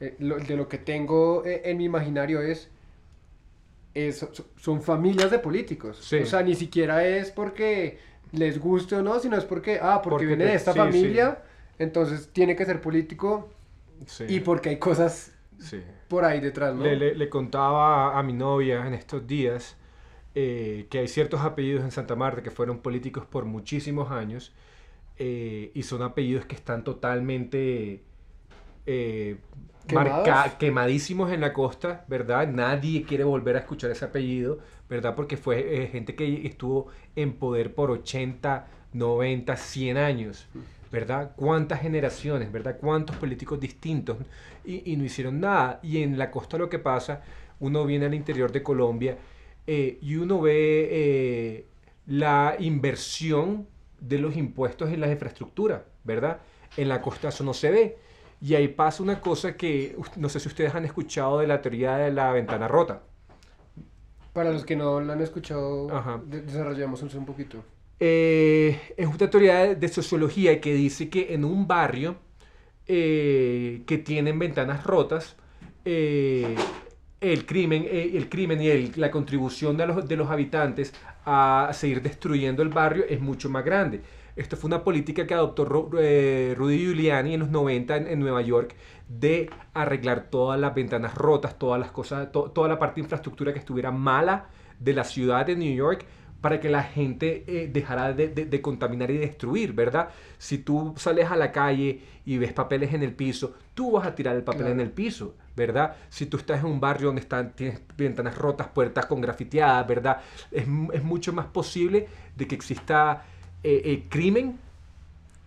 eh, lo- de lo que tengo eh, en mi imaginario es, es- so- son familias de políticos. Sí. O sea, ni siquiera es porque les guste o no, sino es porque, ah, porque, Porque viene de esta sí, familia, entonces tiene que ser político Sí, y porque hay cosas sí. por ahí detrás, ¿no? Le, le- le contaba a, a mi novia en estos días eh, que hay ciertos apellidos en Santa Marta que fueron políticos por muchísimos años eh, y son apellidos que están totalmente eh. Marca- quemadísimos en la costa, ¿verdad? Nadie quiere volver a escuchar ese apellido, ¿verdad? Porque fue eh, gente que estuvo en poder por 80, 90, 100 años, ¿verdad? ¿Cuántas generaciones, ¿verdad? ¿Cuántos políticos distintos? Y, y no hicieron nada. Y en la costa lo que pasa, uno viene al interior de Colombia eh, y uno ve eh, la inversión de los impuestos en las infraestructuras, ¿verdad? En la costa eso no se ve. Y ahí pasa una cosa que no sé si ustedes han escuchado de la teoría de la ventana rota. Para los que no lo han escuchado, Ajá. de- desarrollamos un un poquito. Eh, es una teoría de, de sociología que dice que en un barrio eh, que tienen ventanas rotas, eh, el crimen, eh, el crimen y el- la contribución de los, de los habitantes a seguir destruyendo el barrio es mucho más grande. Esto fue una política que adoptó eh, Rudy Giuliani en los 90 en, en Nueva York de arreglar todas las ventanas rotas, todas las cosas, to- toda la parte de infraestructura que estuviera mala de la ciudad de New York para que la gente eh, dejara de, de- de contaminar y destruir, ¿verdad? Si tú sales a la calle y ves papeles en el piso, tú vas a tirar el papel Claro. en el piso, ¿verdad? Si tú estás en un barrio donde están, tienes ventanas rotas, puertas con grafiteadas, ¿verdad? Es, es mucho más posible de que exista eh, eh, crimen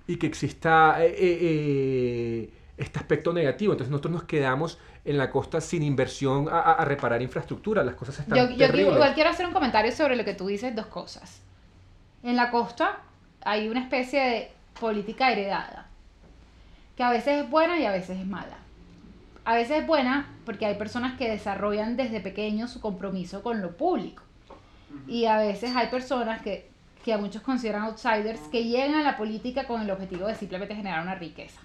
y que exista eh, eh, este aspecto negativo. Entonces nosotros nos quedamos en la costa sin inversión a, a- a reparar infraestructura. Las cosas están Yo, yo terribles. igual quiero hacer un comentario sobre lo que tú dices, dos cosas. En la costa hay una especie de política heredada, que a veces es buena y a veces es mala. A veces es buena porque hay personas que desarrollan desde pequeños su compromiso con lo público. Y a veces hay personas que, que a muchos consideran outsiders que llegan a la política con el objetivo de simplemente generar una riqueza.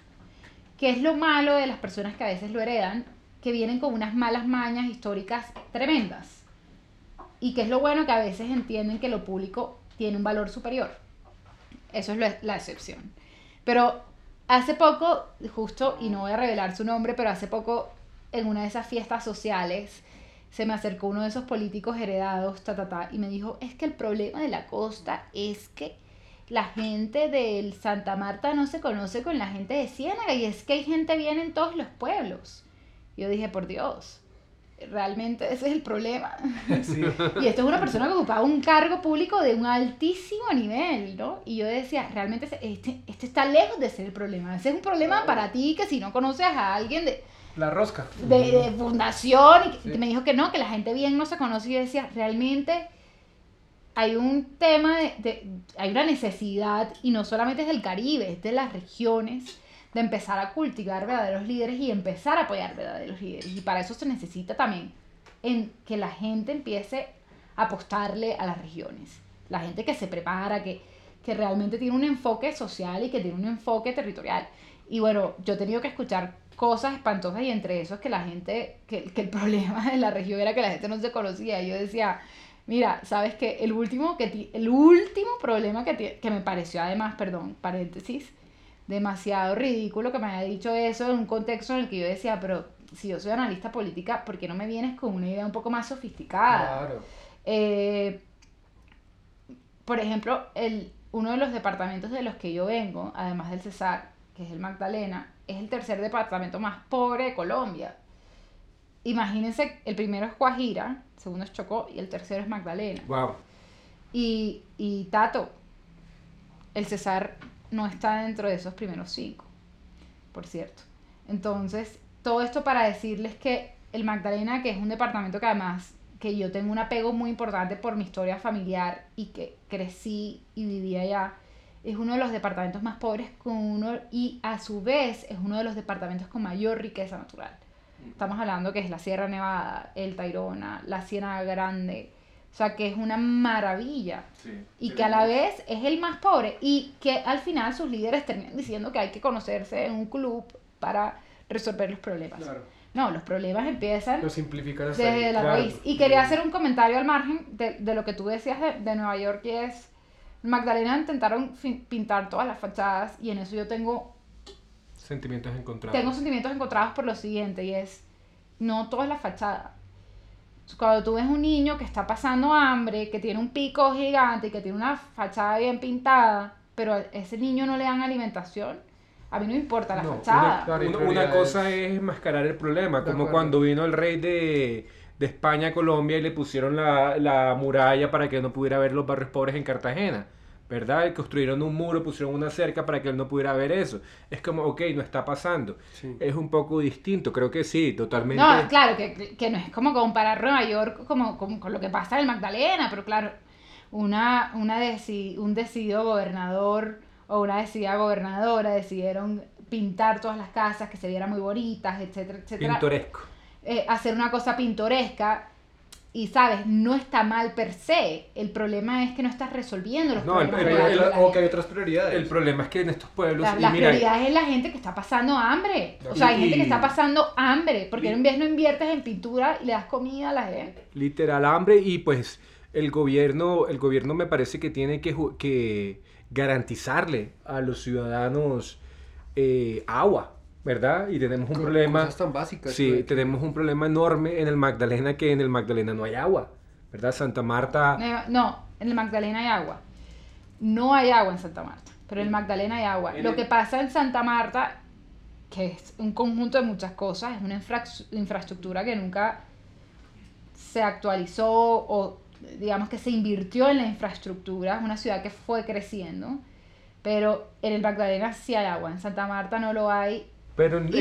¿Qué es lo malo de las personas que a veces lo heredan? Que vienen con unas malas mañas históricas tremendas. Y que es lo bueno que a veces entienden que lo público tiene un valor superior. Eso es la excepción. Pero hace poco, justo, y no voy a revelar su nombre, pero hace poco en una de esas fiestas sociales se me acercó uno de esos políticos heredados, ta, ta, ta, y me dijo, es que el problema de la costa es que la gente del Santa Marta no se conoce con la gente de Ciénaga y es que hay gente bien en todos los pueblos. Yo dije, por Dios, realmente ese es el problema. Sí. Y esto es una persona que ocupaba un cargo público de un altísimo nivel, ¿no? Y yo decía, realmente este, este está lejos de ser el problema. Ese es un problema para ti que si no conoces a alguien de, La rosca. de, de fundación y Sí. me dijo que no, que la gente bien no se conoce y yo decía, realmente hay un tema de, de- hay una necesidad y no solamente es del Caribe, es de las regiones de empezar a cultivar verdaderos líderes y empezar a apoyar verdaderos líderes y para eso se necesita también en que la gente empiece a apostarle a las regiones, la gente que se prepara, que, que realmente tiene un enfoque social y que tiene un enfoque territorial. Y bueno, yo he tenido que escuchar cosas espantosas y entre esos que la gente, que, que el problema de la región era que la gente no se conocía. Yo decía, mira, sabes que el último, que ti- el último problema que, ti- que me pareció además, perdón, paréntesis, demasiado ridículo que me haya dicho eso en un contexto en el que yo decía, pero si yo soy analista política, ¿por qué no me vienes con una idea un poco más sofisticada? Claro. Eh, por ejemplo, el, uno de los departamentos de los que yo vengo, además del Cesar, que es el Magdalena, es el tercer departamento más pobre de Colombia. Imagínense, el primero es Guajira, el segundo es Chocó y el tercero es Magdalena. Wow. Y, y Tato, el Cesar no está dentro de esos primeros cinco, por cierto. Entonces, todo esto para decirles que el Magdalena, que es un departamento que además que yo tengo un apego muy importante por mi historia familiar y que crecí y viví allá, es uno de los departamentos más pobres con uno y a su vez es uno de los departamentos con mayor riqueza natural. Estamos hablando que es la Sierra Nevada, el Tayrona, la Ciénaga Grande, o sea que es una maravilla y que a la vez es el más pobre y que al final sus líderes terminan diciendo que hay que conocerse en un club para resolver los problemas. Claro. No, los problemas empiezan Lo desde ahí. la claro. raíz. Y quería hacer un comentario al margen de, de lo que tú decías de, de Nueva York y es, Magdalena intentaron pintar todas las fachadas y en eso yo tengo Sentimientos encontrados. tengo sentimientos encontrados por lo siguiente y es, no todo es la fachada. Cuando tú ves un niño que está pasando hambre, que tiene un pico gigante y que tiene una fachada bien pintada, pero a ese niño no le dan alimentación, A mí no me importa la No, fachada. Una, cosa es mascarar el problema, como acuerdo. cuando vino el rey de, de España a Colombia y le pusieron la, la muralla para que no pudiera ver los barrios pobres en Cartagena, ¿verdad? Y construyeron un muro, pusieron una cerca para que él no pudiera ver eso. Es como, ok, no está pasando. Sí. Es un poco distinto, creo que sí, totalmente. No, claro, que, que no es como comparar Nueva York como, como con lo que pasa en el Magdalena, pero claro, una, una deci- un decidido gobernador o una decidida gobernadora decidieron pintar todas las casas que se vieran muy bonitas, etcétera, etcétera. Pintoresco. eh, hacer una cosa pintoresca y, ¿sabes? No está mal per se. El problema es que no estás resolviendo los No, el- problemas el- el- de la o que hay otras prioridades. El problema es que en estos pueblos, La, y la mira, prioridad es la gente que está pasando hambre. O sea, hay Y- gente que está pasando hambre. Porque y- en vez no inviertes en pintura y le das comida a la gente. literal hambre y pues el gobierno, el gobierno me parece que tiene que, ju- que garantizarle a los ciudadanos eh, agua, ¿verdad? Y tenemos un problema, Cosas tan básicas. sí, que- tenemos un problema enorme en el Magdalena que en el Magdalena no hay agua, ¿verdad? Santa Marta, No, en el Magdalena hay agua. No hay agua en Santa Marta, pero en el Magdalena hay agua. Lo el- que pasa en Santa Marta, que es un conjunto de muchas cosas, es una infra- infraestructura que nunca se actualizó o digamos que se invirtió en la infraestructura, es una ciudad que fue creciendo, pero en el Magdalena sí hay agua, en Santa Marta no lo hay. Pero en,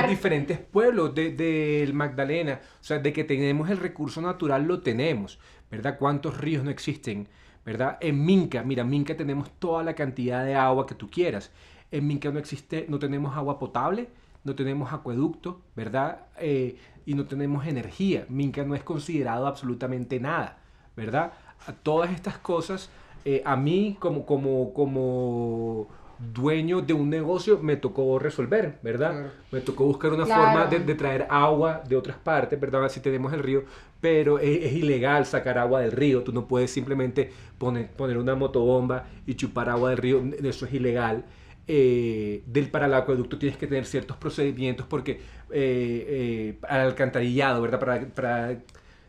los diferentes pueblos de- del Magdalena, o sea, de que tenemos el recurso natural, lo tenemos, ¿verdad? ¿Cuántos ríos no existen? ¿Verdad? En Minca, mira, Minca tenemos toda la cantidad de agua que tú quieras. En Minca no existe, no tenemos agua potable, no tenemos acueducto, ¿verdad? Eh, y no tenemos energía. Minca no es considerado absolutamente nada, ¿verdad? A todas estas cosas, eh, a mí como, como, como dueño de un negocio me tocó resolver, ¿verdad? Claro. Me tocó buscar una Claro. forma de, de traer agua de otras partes, ¿verdad? Si tenemos el río, pero es, es ilegal sacar agua del río. Tú no puedes simplemente poner, poner una motobomba y chupar agua del río. Eso es ilegal. Eh, del para el acueducto tienes que tener ciertos procedimientos porque eh, eh, al alcantarillado, ¿verdad? Para, para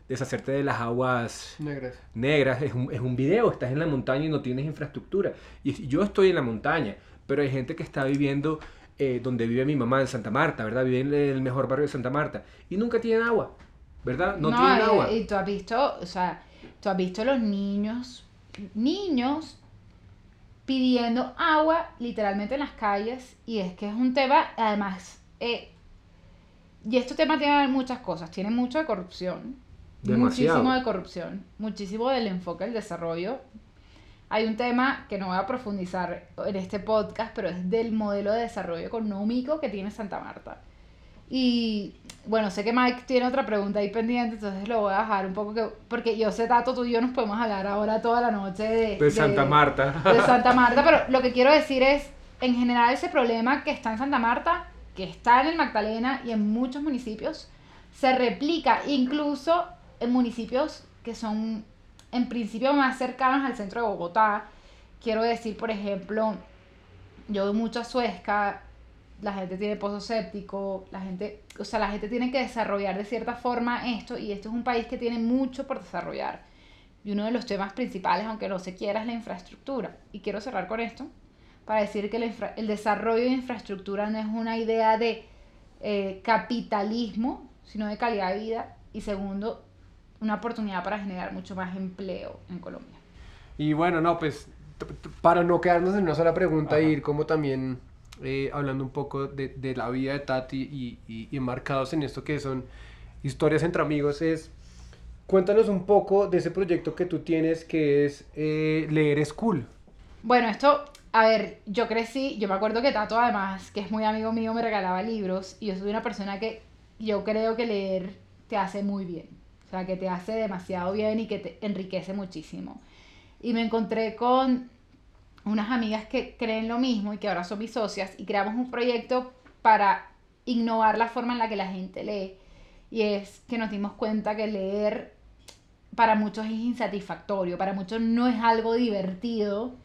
deshacerte de las aguas Negras. negras, es un, es un video, estás en la montaña y no tienes infraestructura. Y yo estoy en la montaña, pero hay gente que está viviendo eh, donde vive mi mamá, en Santa Marta, ¿verdad? Vive en el mejor barrio de Santa Marta y nunca tienen agua, ¿verdad? No, tienen y- agua. Y tú has visto, o sea, tú has visto los niños, niños pidiendo agua literalmente en las calles y es que es un tema, además, eh, y este tema tiene muchas cosas, tiene mucho de corrupción, Demasiado. muchísimo de corrupción, muchísimo del enfoque del desarrollo. Hay un tema que no voy a profundizar en este podcast, pero es del modelo de desarrollo económico que tiene Santa Marta. Y bueno, sé que Mike tiene otra pregunta ahí pendiente, entonces lo voy a dejar un poco que, porque yo sé, Tato, tú y yo nos podemos hablar ahora toda la noche de, de Santa Marta. de Santa Marta, pero lo que quiero decir es, en general ese problema que está en Santa Marta, que está en el Magdalena y en muchos municipios, se replica incluso municipios que son en principio más cercanos al centro de Bogotá. Quiero decir, por ejemplo, yo veo mucho a la gente tiene pozo séptico, la gente, o sea, la gente tiene que desarrollar de cierta forma esto y esto es un país que tiene mucho por desarrollar. Y uno de los temas principales, aunque no se quiera, es la infraestructura. Y quiero cerrar con esto para decir que el desarrollo de infraestructura no es una idea de eh, capitalismo, sino de calidad de vida. Y segundo, una oportunidad para generar mucho más empleo en Colombia. Y bueno, no, pues para no quedarnos en una sola pregunta Ajá. e ir como también eh, hablando un poco de, de la vida de Tati y, y, y enmarcados en esto que son historias entre amigos, es cuéntanos un poco de ese proyecto que tú tienes que es eh, Leer School. Bueno, esto, a ver, yo crecí, yo me acuerdo que Tato además, que es muy amigo mío, me regalaba libros y yo soy una persona que yo creo que leer te hace muy bien, o sea, que te hace demasiado bien y que te enriquece muchísimo. Y me encontré con unas amigas que creen lo mismo y que ahora son mis socias y creamos un proyecto para innovar la forma en la que la gente lee. Y es que nos dimos cuenta que leer para muchos es insatisfactorio, para muchos no es algo divertido.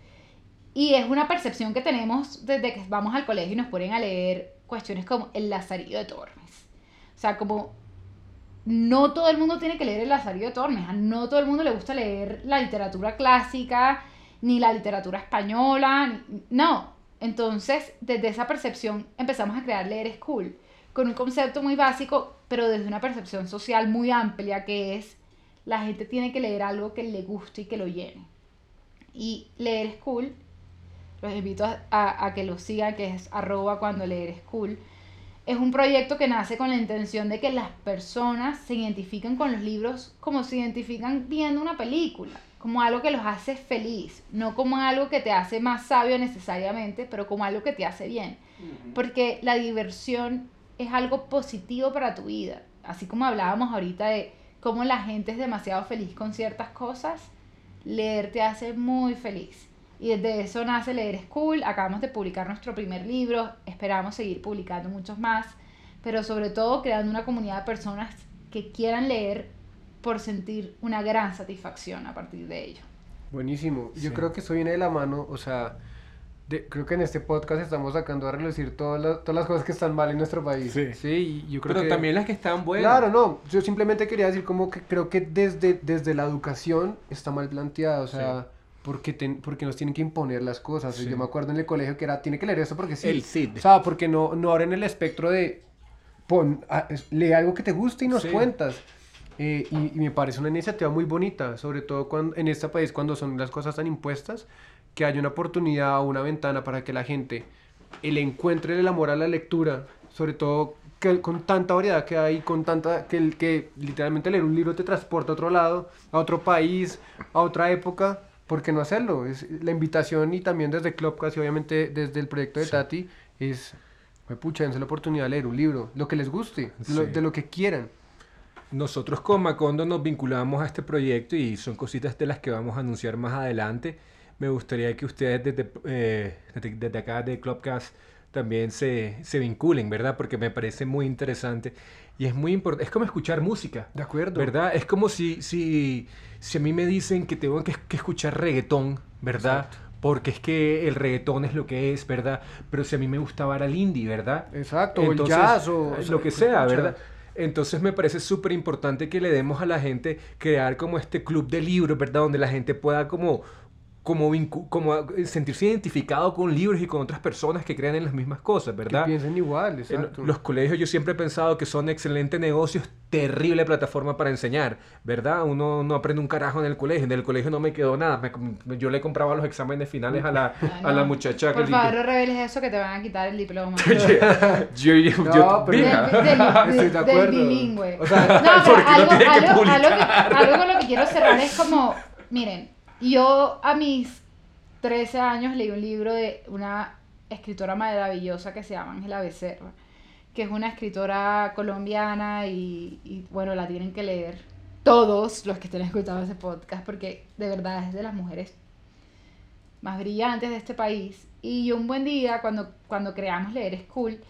Y es una percepción que tenemos desde que vamos al colegio y nos ponen a leer cuestiones como el Lazarillo de Tormes. O sea, como no todo el mundo tiene que leer el Lazarillo de Tormes, no todo el mundo le gusta leer la literatura clásica, ni la literatura española, no. Entonces, desde esa percepción empezamos a crear Leer School, con un concepto muy básico, pero desde una percepción social muy amplia, que es la gente tiene que leer algo que le guste y que lo llene. Y Leer School, los invito a, a que lo sigan, que es arroba cuando leer school, es un proyecto que nace con la intención de que las personas se identifiquen con los libros como se identifican viendo una película, como algo que los hace feliz, no como algo que te hace más sabio necesariamente, pero como algo que te hace bien. Porque la diversión es algo positivo para tu vida. Así como hablábamos ahorita de cómo la gente es demasiado feliz con ciertas cosas, leer te hace muy feliz. Y desde eso nace Leer School. Acabamos de publicar nuestro primer libro. Esperamos seguir publicando muchos más. Pero sobre todo creando una comunidad de personas que quieran leer por sentir una gran satisfacción a partir de ello. Buenísimo. Yo creo que eso viene de la mano, o sea, creo que en este podcast estamos sacando a relucir todas las, todas las cosas que están mal en nuestro país. Sí. Sí, yo creo Pero que... también las que están buenas. Claro, no. Yo simplemente quería decir como que creo que desde, desde la educación está mal planteada, o sea... Porque, ten, porque nos tienen que imponer las cosas. Sí. Yo me acuerdo en el colegio que era, tiene que leer esto porque sí. El CID. O sea, porque no, no abren el espectro de, pon, a- lee algo que te guste y nos Sí. cuentas. Eh, y, y me parece una iniciativa muy bonita, sobre todo cuando, en este país cuando son las cosas tan impuestas, que haya una oportunidad o una ventana para que la gente el encuentre el amor a la lectura, sobre todo que con tanta variedad que hay, con tanta que, que literalmente leer un libro te transporta a otro lado, a otro país, a otra época, ¿por qué no hacerlo? Es la invitación y también desde Clubcast y obviamente desde el proyecto de Sí. Tati es, "Jue pucha, dense la oportunidad de leer un libro, lo que les guste, lo- de lo que quieran. Nosotros con Macondo nos vinculamos a este proyecto y son cositas de las que vamos a anunciar más adelante. Me gustaría que ustedes desde, eh, desde, desde acá de Clubcast también se, se vinculen, ¿verdad? Porque me parece muy interesante y es muy importante. Es como escuchar música, De acuerdo. ¿verdad? Es como si, si, si a mí me dicen que tengo que, que escuchar reggaetón, ¿verdad? Porque es que el reggaetón es lo que es, ¿verdad? Pero si a mí me gustaba era el indie, ¿verdad? Exacto, o el Entonces, jazz o, eh, o sea, lo que sea. ¿verdad? Entonces me parece súper importante que le demos a la gente crear como este club de libros, ¿verdad? Donde la gente pueda como, como, como eh, sentirse identificado con libros y con otras personas que crean en las mismas cosas, Que ¿verdad? piensen igual, En exacto. los colegios yo siempre he pensado que son excelentes negocios, terrible plataforma para enseñar, ¿verdad? Uno no aprende un carajo en el colegio, en el colegio no me quedó nada, me yo le compraba los exámenes finales a la, Ay, a la muchacha Por que favor, no reveles eso que te van a quitar el diploma. yo, yo, No, yo- pero- Del, mira. del- del- Estoy de del acuerdo. bilingüe. O sea, no, pero algo, que que, algo con lo que quiero cerrar es como, miren, yo a mis 13 años leí un libro de una escritora maravillosa que se llama Ángela Becerra, que es una escritora colombiana y, y, bueno, la tienen que leer todos los que estén escuchando ese podcast porque de verdad es de las mujeres más brillantes de este país. Y yo un buen día, cuando, cuando creamos Leer School,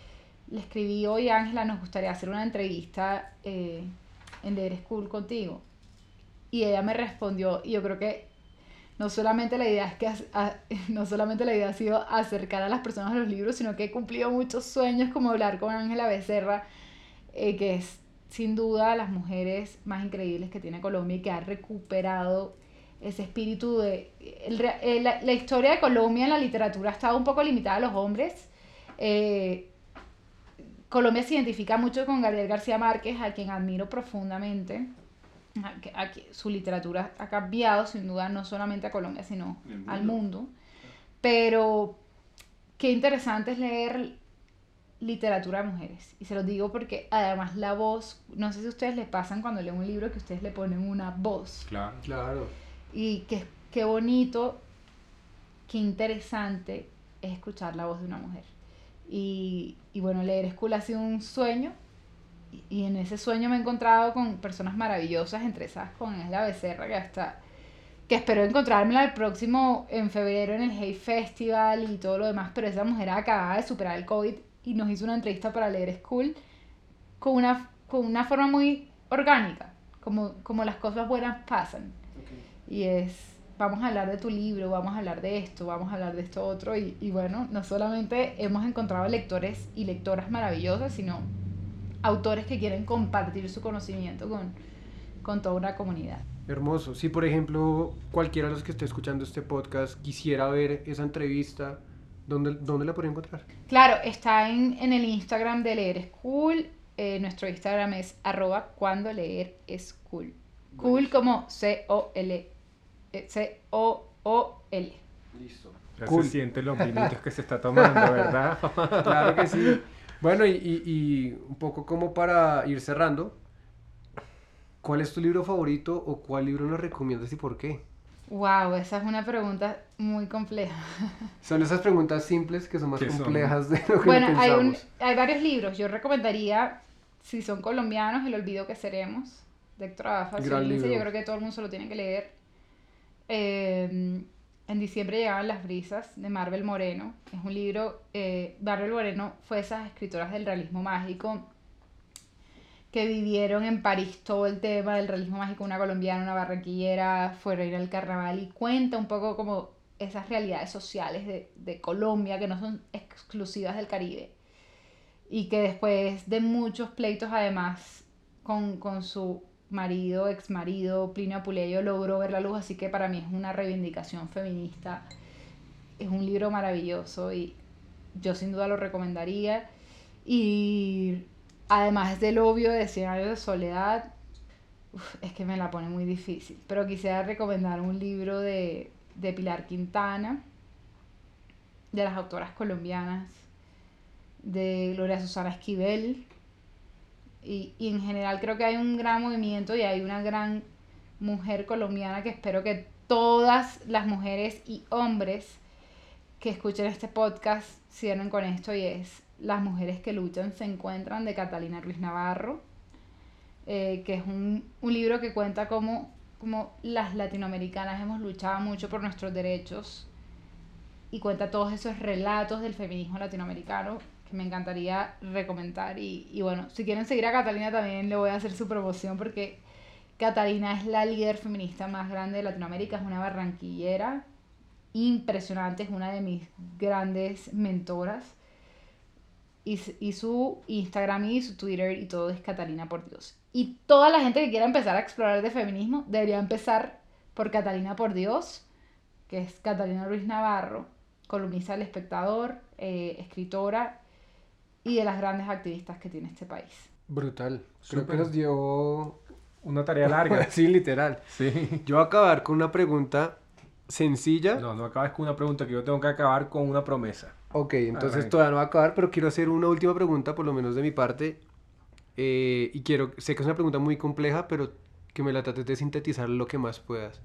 le escribí, oye Ángela, nos gustaría hacer una entrevista eh, en Leer School contigo. Y ella me respondió, y yo creo que no solamente la idea es que no solamente la idea ha sido acercar a las personas a los libros, sino que he cumplido muchos sueños como hablar con Ángela Becerra, eh, que es sin duda las mujeres más increíbles que tiene Colombia y que ha recuperado ese espíritu de... eh, la, la historia de Colombia en la literatura ha estado un poco limitada a los hombres. Eh, Colombia se identifica mucho con Gabriel García Márquez, a quien admiro profundamente. A que- a que su literatura ha cambiado, sin duda, no solamente a Colombia, sino al mundo. Pero qué interesante es leer literatura de mujeres. Y se los digo porque además la voz, no sé si a ustedes les pasan cuando leen un libro que ustedes le ponen una voz. Claro. Claro. Y qué, qué bonito, qué interesante es escuchar la voz de una mujer. Y, y bueno, leer School ha sido un sueño. Y, en ese sueño me he encontrado con personas maravillosas, entre esas con Ángela Becerra, que hasta que espero encontrármela el próximo en febrero en el Hey Festival y todo lo demás, pero esa mujer acababa de superar el COVID y nos hizo una entrevista para leer School con una, con una forma muy orgánica, como, como las cosas buenas pasan. Y es, vamos a hablar de tu libro, vamos a hablar de esto, vamos a hablar de esto otro. Y, y bueno, no solamente hemos encontrado lectores y lectoras maravillosas, sino autores que quieren compartir su conocimiento con, con toda una comunidad. Hermoso. Si por ejemplo cualquiera de los que esté escuchando este podcast quisiera ver esa entrevista, ¿Dónde, dónde la podría encontrar? Claro, está en, en el Instagram de Leer es Cool. Eh, nuestro Instagram es arroba cuando leer es cool. Cool como C-O-L. eh, C-O-O-L. Listo. Ya Cool. se sienten los vinitos que se está tomando, ¿verdad? Claro que sí. Bueno, y, y- y un poco como para ir cerrando, ¿cuál es tu libro favorito o cuál libro nos recomiendas y por qué? Wow, esa es una pregunta muy compleja. Son esas preguntas simples que son más son- complejas de lo que Bueno, pensamos. hay, un- hay varios libros. Yo recomendaría, si son colombianos, El olvido que seremos, de Héctor Abafa. Gran Yo creo que todo el mundo se lo tiene que leer. Eh, en diciembre llegaban Las brisas, de Marvel Moreno. Es un libro, eh, Marvel Moreno fue esas escritoras del realismo mágico que vivieron en París todo el tema del realismo mágico, una colombiana, una barranquillera, fueron a ir al carnaval y cuenta un poco como esas realidades sociales de, de Colombia que no son exclusivas del Caribe y que después de muchos pleitos además con, con su marido, ex marido, Plinio Apuleyo, logró ver la luz, así que para mí es una reivindicación feminista. Es un libro maravilloso y yo sin duda lo recomendaría. Y además del obvio de Cien años de soledad, es que me la pone muy difícil. Pero quisiera recomendar un libro de, de Pilar Quintana, de las autoras colombianas, de Gloria Susana Esquivel. Y, y en general creo que hay un gran movimiento y hay una gran mujer colombiana que espero que todas las mujeres y hombres que escuchen este podcast cierren con esto y es Las mujeres que luchan se encuentran de Catalina Ruiz Navarro, eh, que es un, un libro que cuenta cómo, cómo las latinoamericanas hemos luchado mucho por nuestros derechos y cuenta todos esos relatos del feminismo latinoamericano me encantaría recomendar y, y bueno, si quieren seguir a Catalina también le voy a hacer su promoción porque Catalina es la líder feminista más grande de Latinoamérica, es una barranquillera impresionante, es una de mis grandes mentoras. Y su Instagram y su Twitter y todo es Catalina por Dios. Y toda la gente que quiera empezar a explorar de feminismo debería empezar por Catalina por Dios, que es Catalina Ruiz Navarro, columnista del Espectador, eh, escritora y de las grandes activistas que tiene este país. Brutal. Creo Súper. que nos dio... Una tarea larga. sí, literal. Sí. Yo voy a acabar con una pregunta sencilla. No, no acabes con una pregunta, que yo tengo que acabar con una promesa. Ok, entonces Arranca. todavía no va a acabar, pero quiero hacer una última pregunta, por lo menos de mi parte. Eh, y quiero, sé que es una pregunta muy compleja, pero que me la trates de sintetizar lo que más puedas.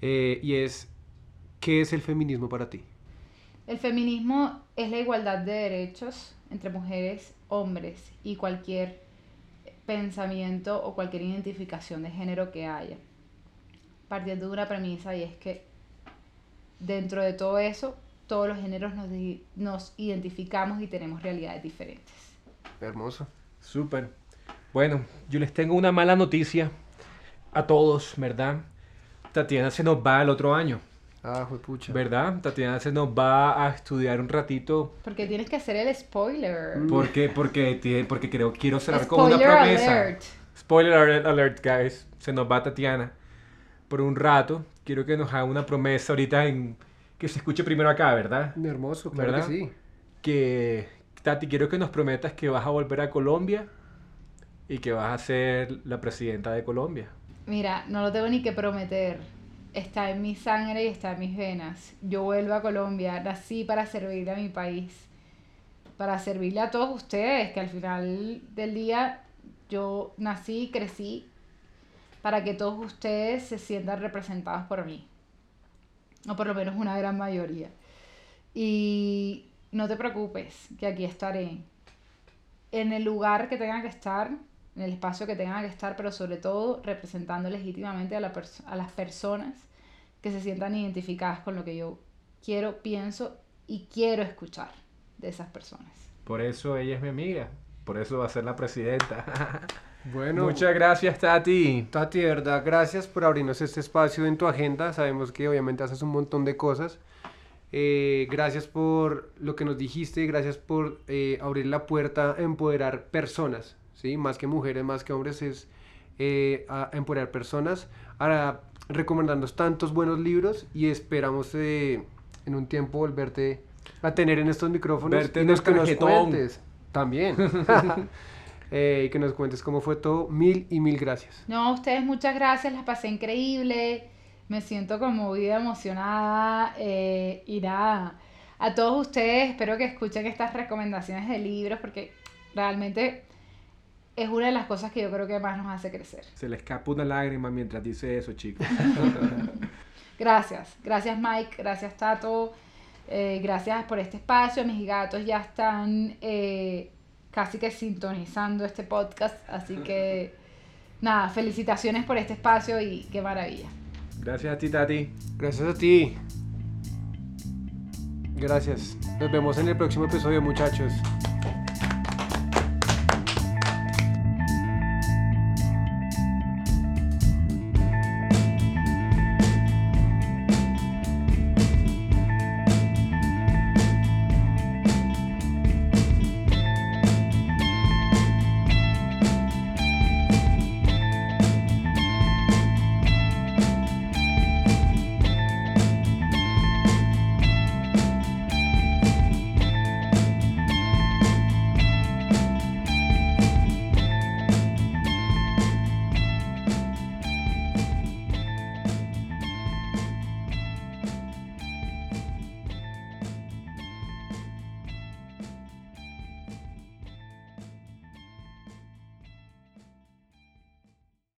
Eh, y es, ¿qué es el feminismo para ti? El feminismo es la igualdad de derechos entre mujeres, hombres y cualquier pensamiento o cualquier identificación de género que haya. Partiendo de una premisa y es que dentro de todo eso, todos los géneros nos, di- nos identificamos y tenemos realidades diferentes. Hermoso. Súper. Bueno, yo les tengo una mala noticia a todos, ¿verdad? Tatiana se nos va el otro año, Ah, pucha. ¿verdad? Tatiana se nos va a estudiar un ratito Porque tienes que hacer el spoiler. porque porque tie- porque creo quiero cerrar con una Spoiler promesa. alert. Spoiler alert, alert, guys. Se nos va Tatiana por un rato. Quiero que nos haga una promesa ahorita en que se escuche primero acá, ¿verdad? Hermoso, claro ¿Verdad? que sí. Que Tati, quiero que nos prometas que vas a volver a Colombia y que vas a ser la presidenta de Colombia. Mira, no lo tengo ni que prometer. Está en mi sangre y está en mis venas. Yo vuelvo a Colombia, nací para servirle a mi país, para servirle a todos ustedes, que al final del día yo nací y crecí para que todos ustedes se sientan representados por mí. O por lo menos una gran mayoría. Y no te preocupes, que aquí estaré. En el lugar que tenga que estar, en el espacio que tenga que estar, pero sobre todo representando legítimamente a, la pers- a las personas que se sientan identificadas con lo que yo quiero, pienso y quiero escuchar de esas personas. Por eso ella es mi amiga. Por eso va a ser la presidenta. Bueno, Muchas gracias, Tati. Tati, de verdad, gracias por abrirnos este espacio en tu agenda. Sabemos que obviamente haces un montón de cosas. Eh, gracias por lo que nos dijiste, gracias por eh, abrir la puerta a empoderar personas, ¿sí? Más que mujeres, más que hombres, es eh, a empoderar personas. Ahora, recomendándonos tantos buenos libros y esperamos eh, en un tiempo volverte a tener en estos micrófonos Verte y en nos que nos cuentes también. Eh, y que nos cuentes cómo fue todo. Mil y mil gracias. No, a ustedes muchas gracias, las pasé increíble, me siento conmovida, emocionada eh, y nada, a todos ustedes espero que escuchen estas recomendaciones de libros porque realmente es una de las cosas que yo creo que más nos hace crecer. Se le escapa una lágrima mientras dice eso, chicos. Gracias, gracias Mike, gracias Tato, eh, gracias por este espacio, mis gatos ya están eh, casi que sintonizando este podcast, así que nada, felicitaciones por este espacio y qué maravilla. Gracias a ti, Tati. Gracias a ti. Gracias. Nos vemos en el próximo episodio, muchachos.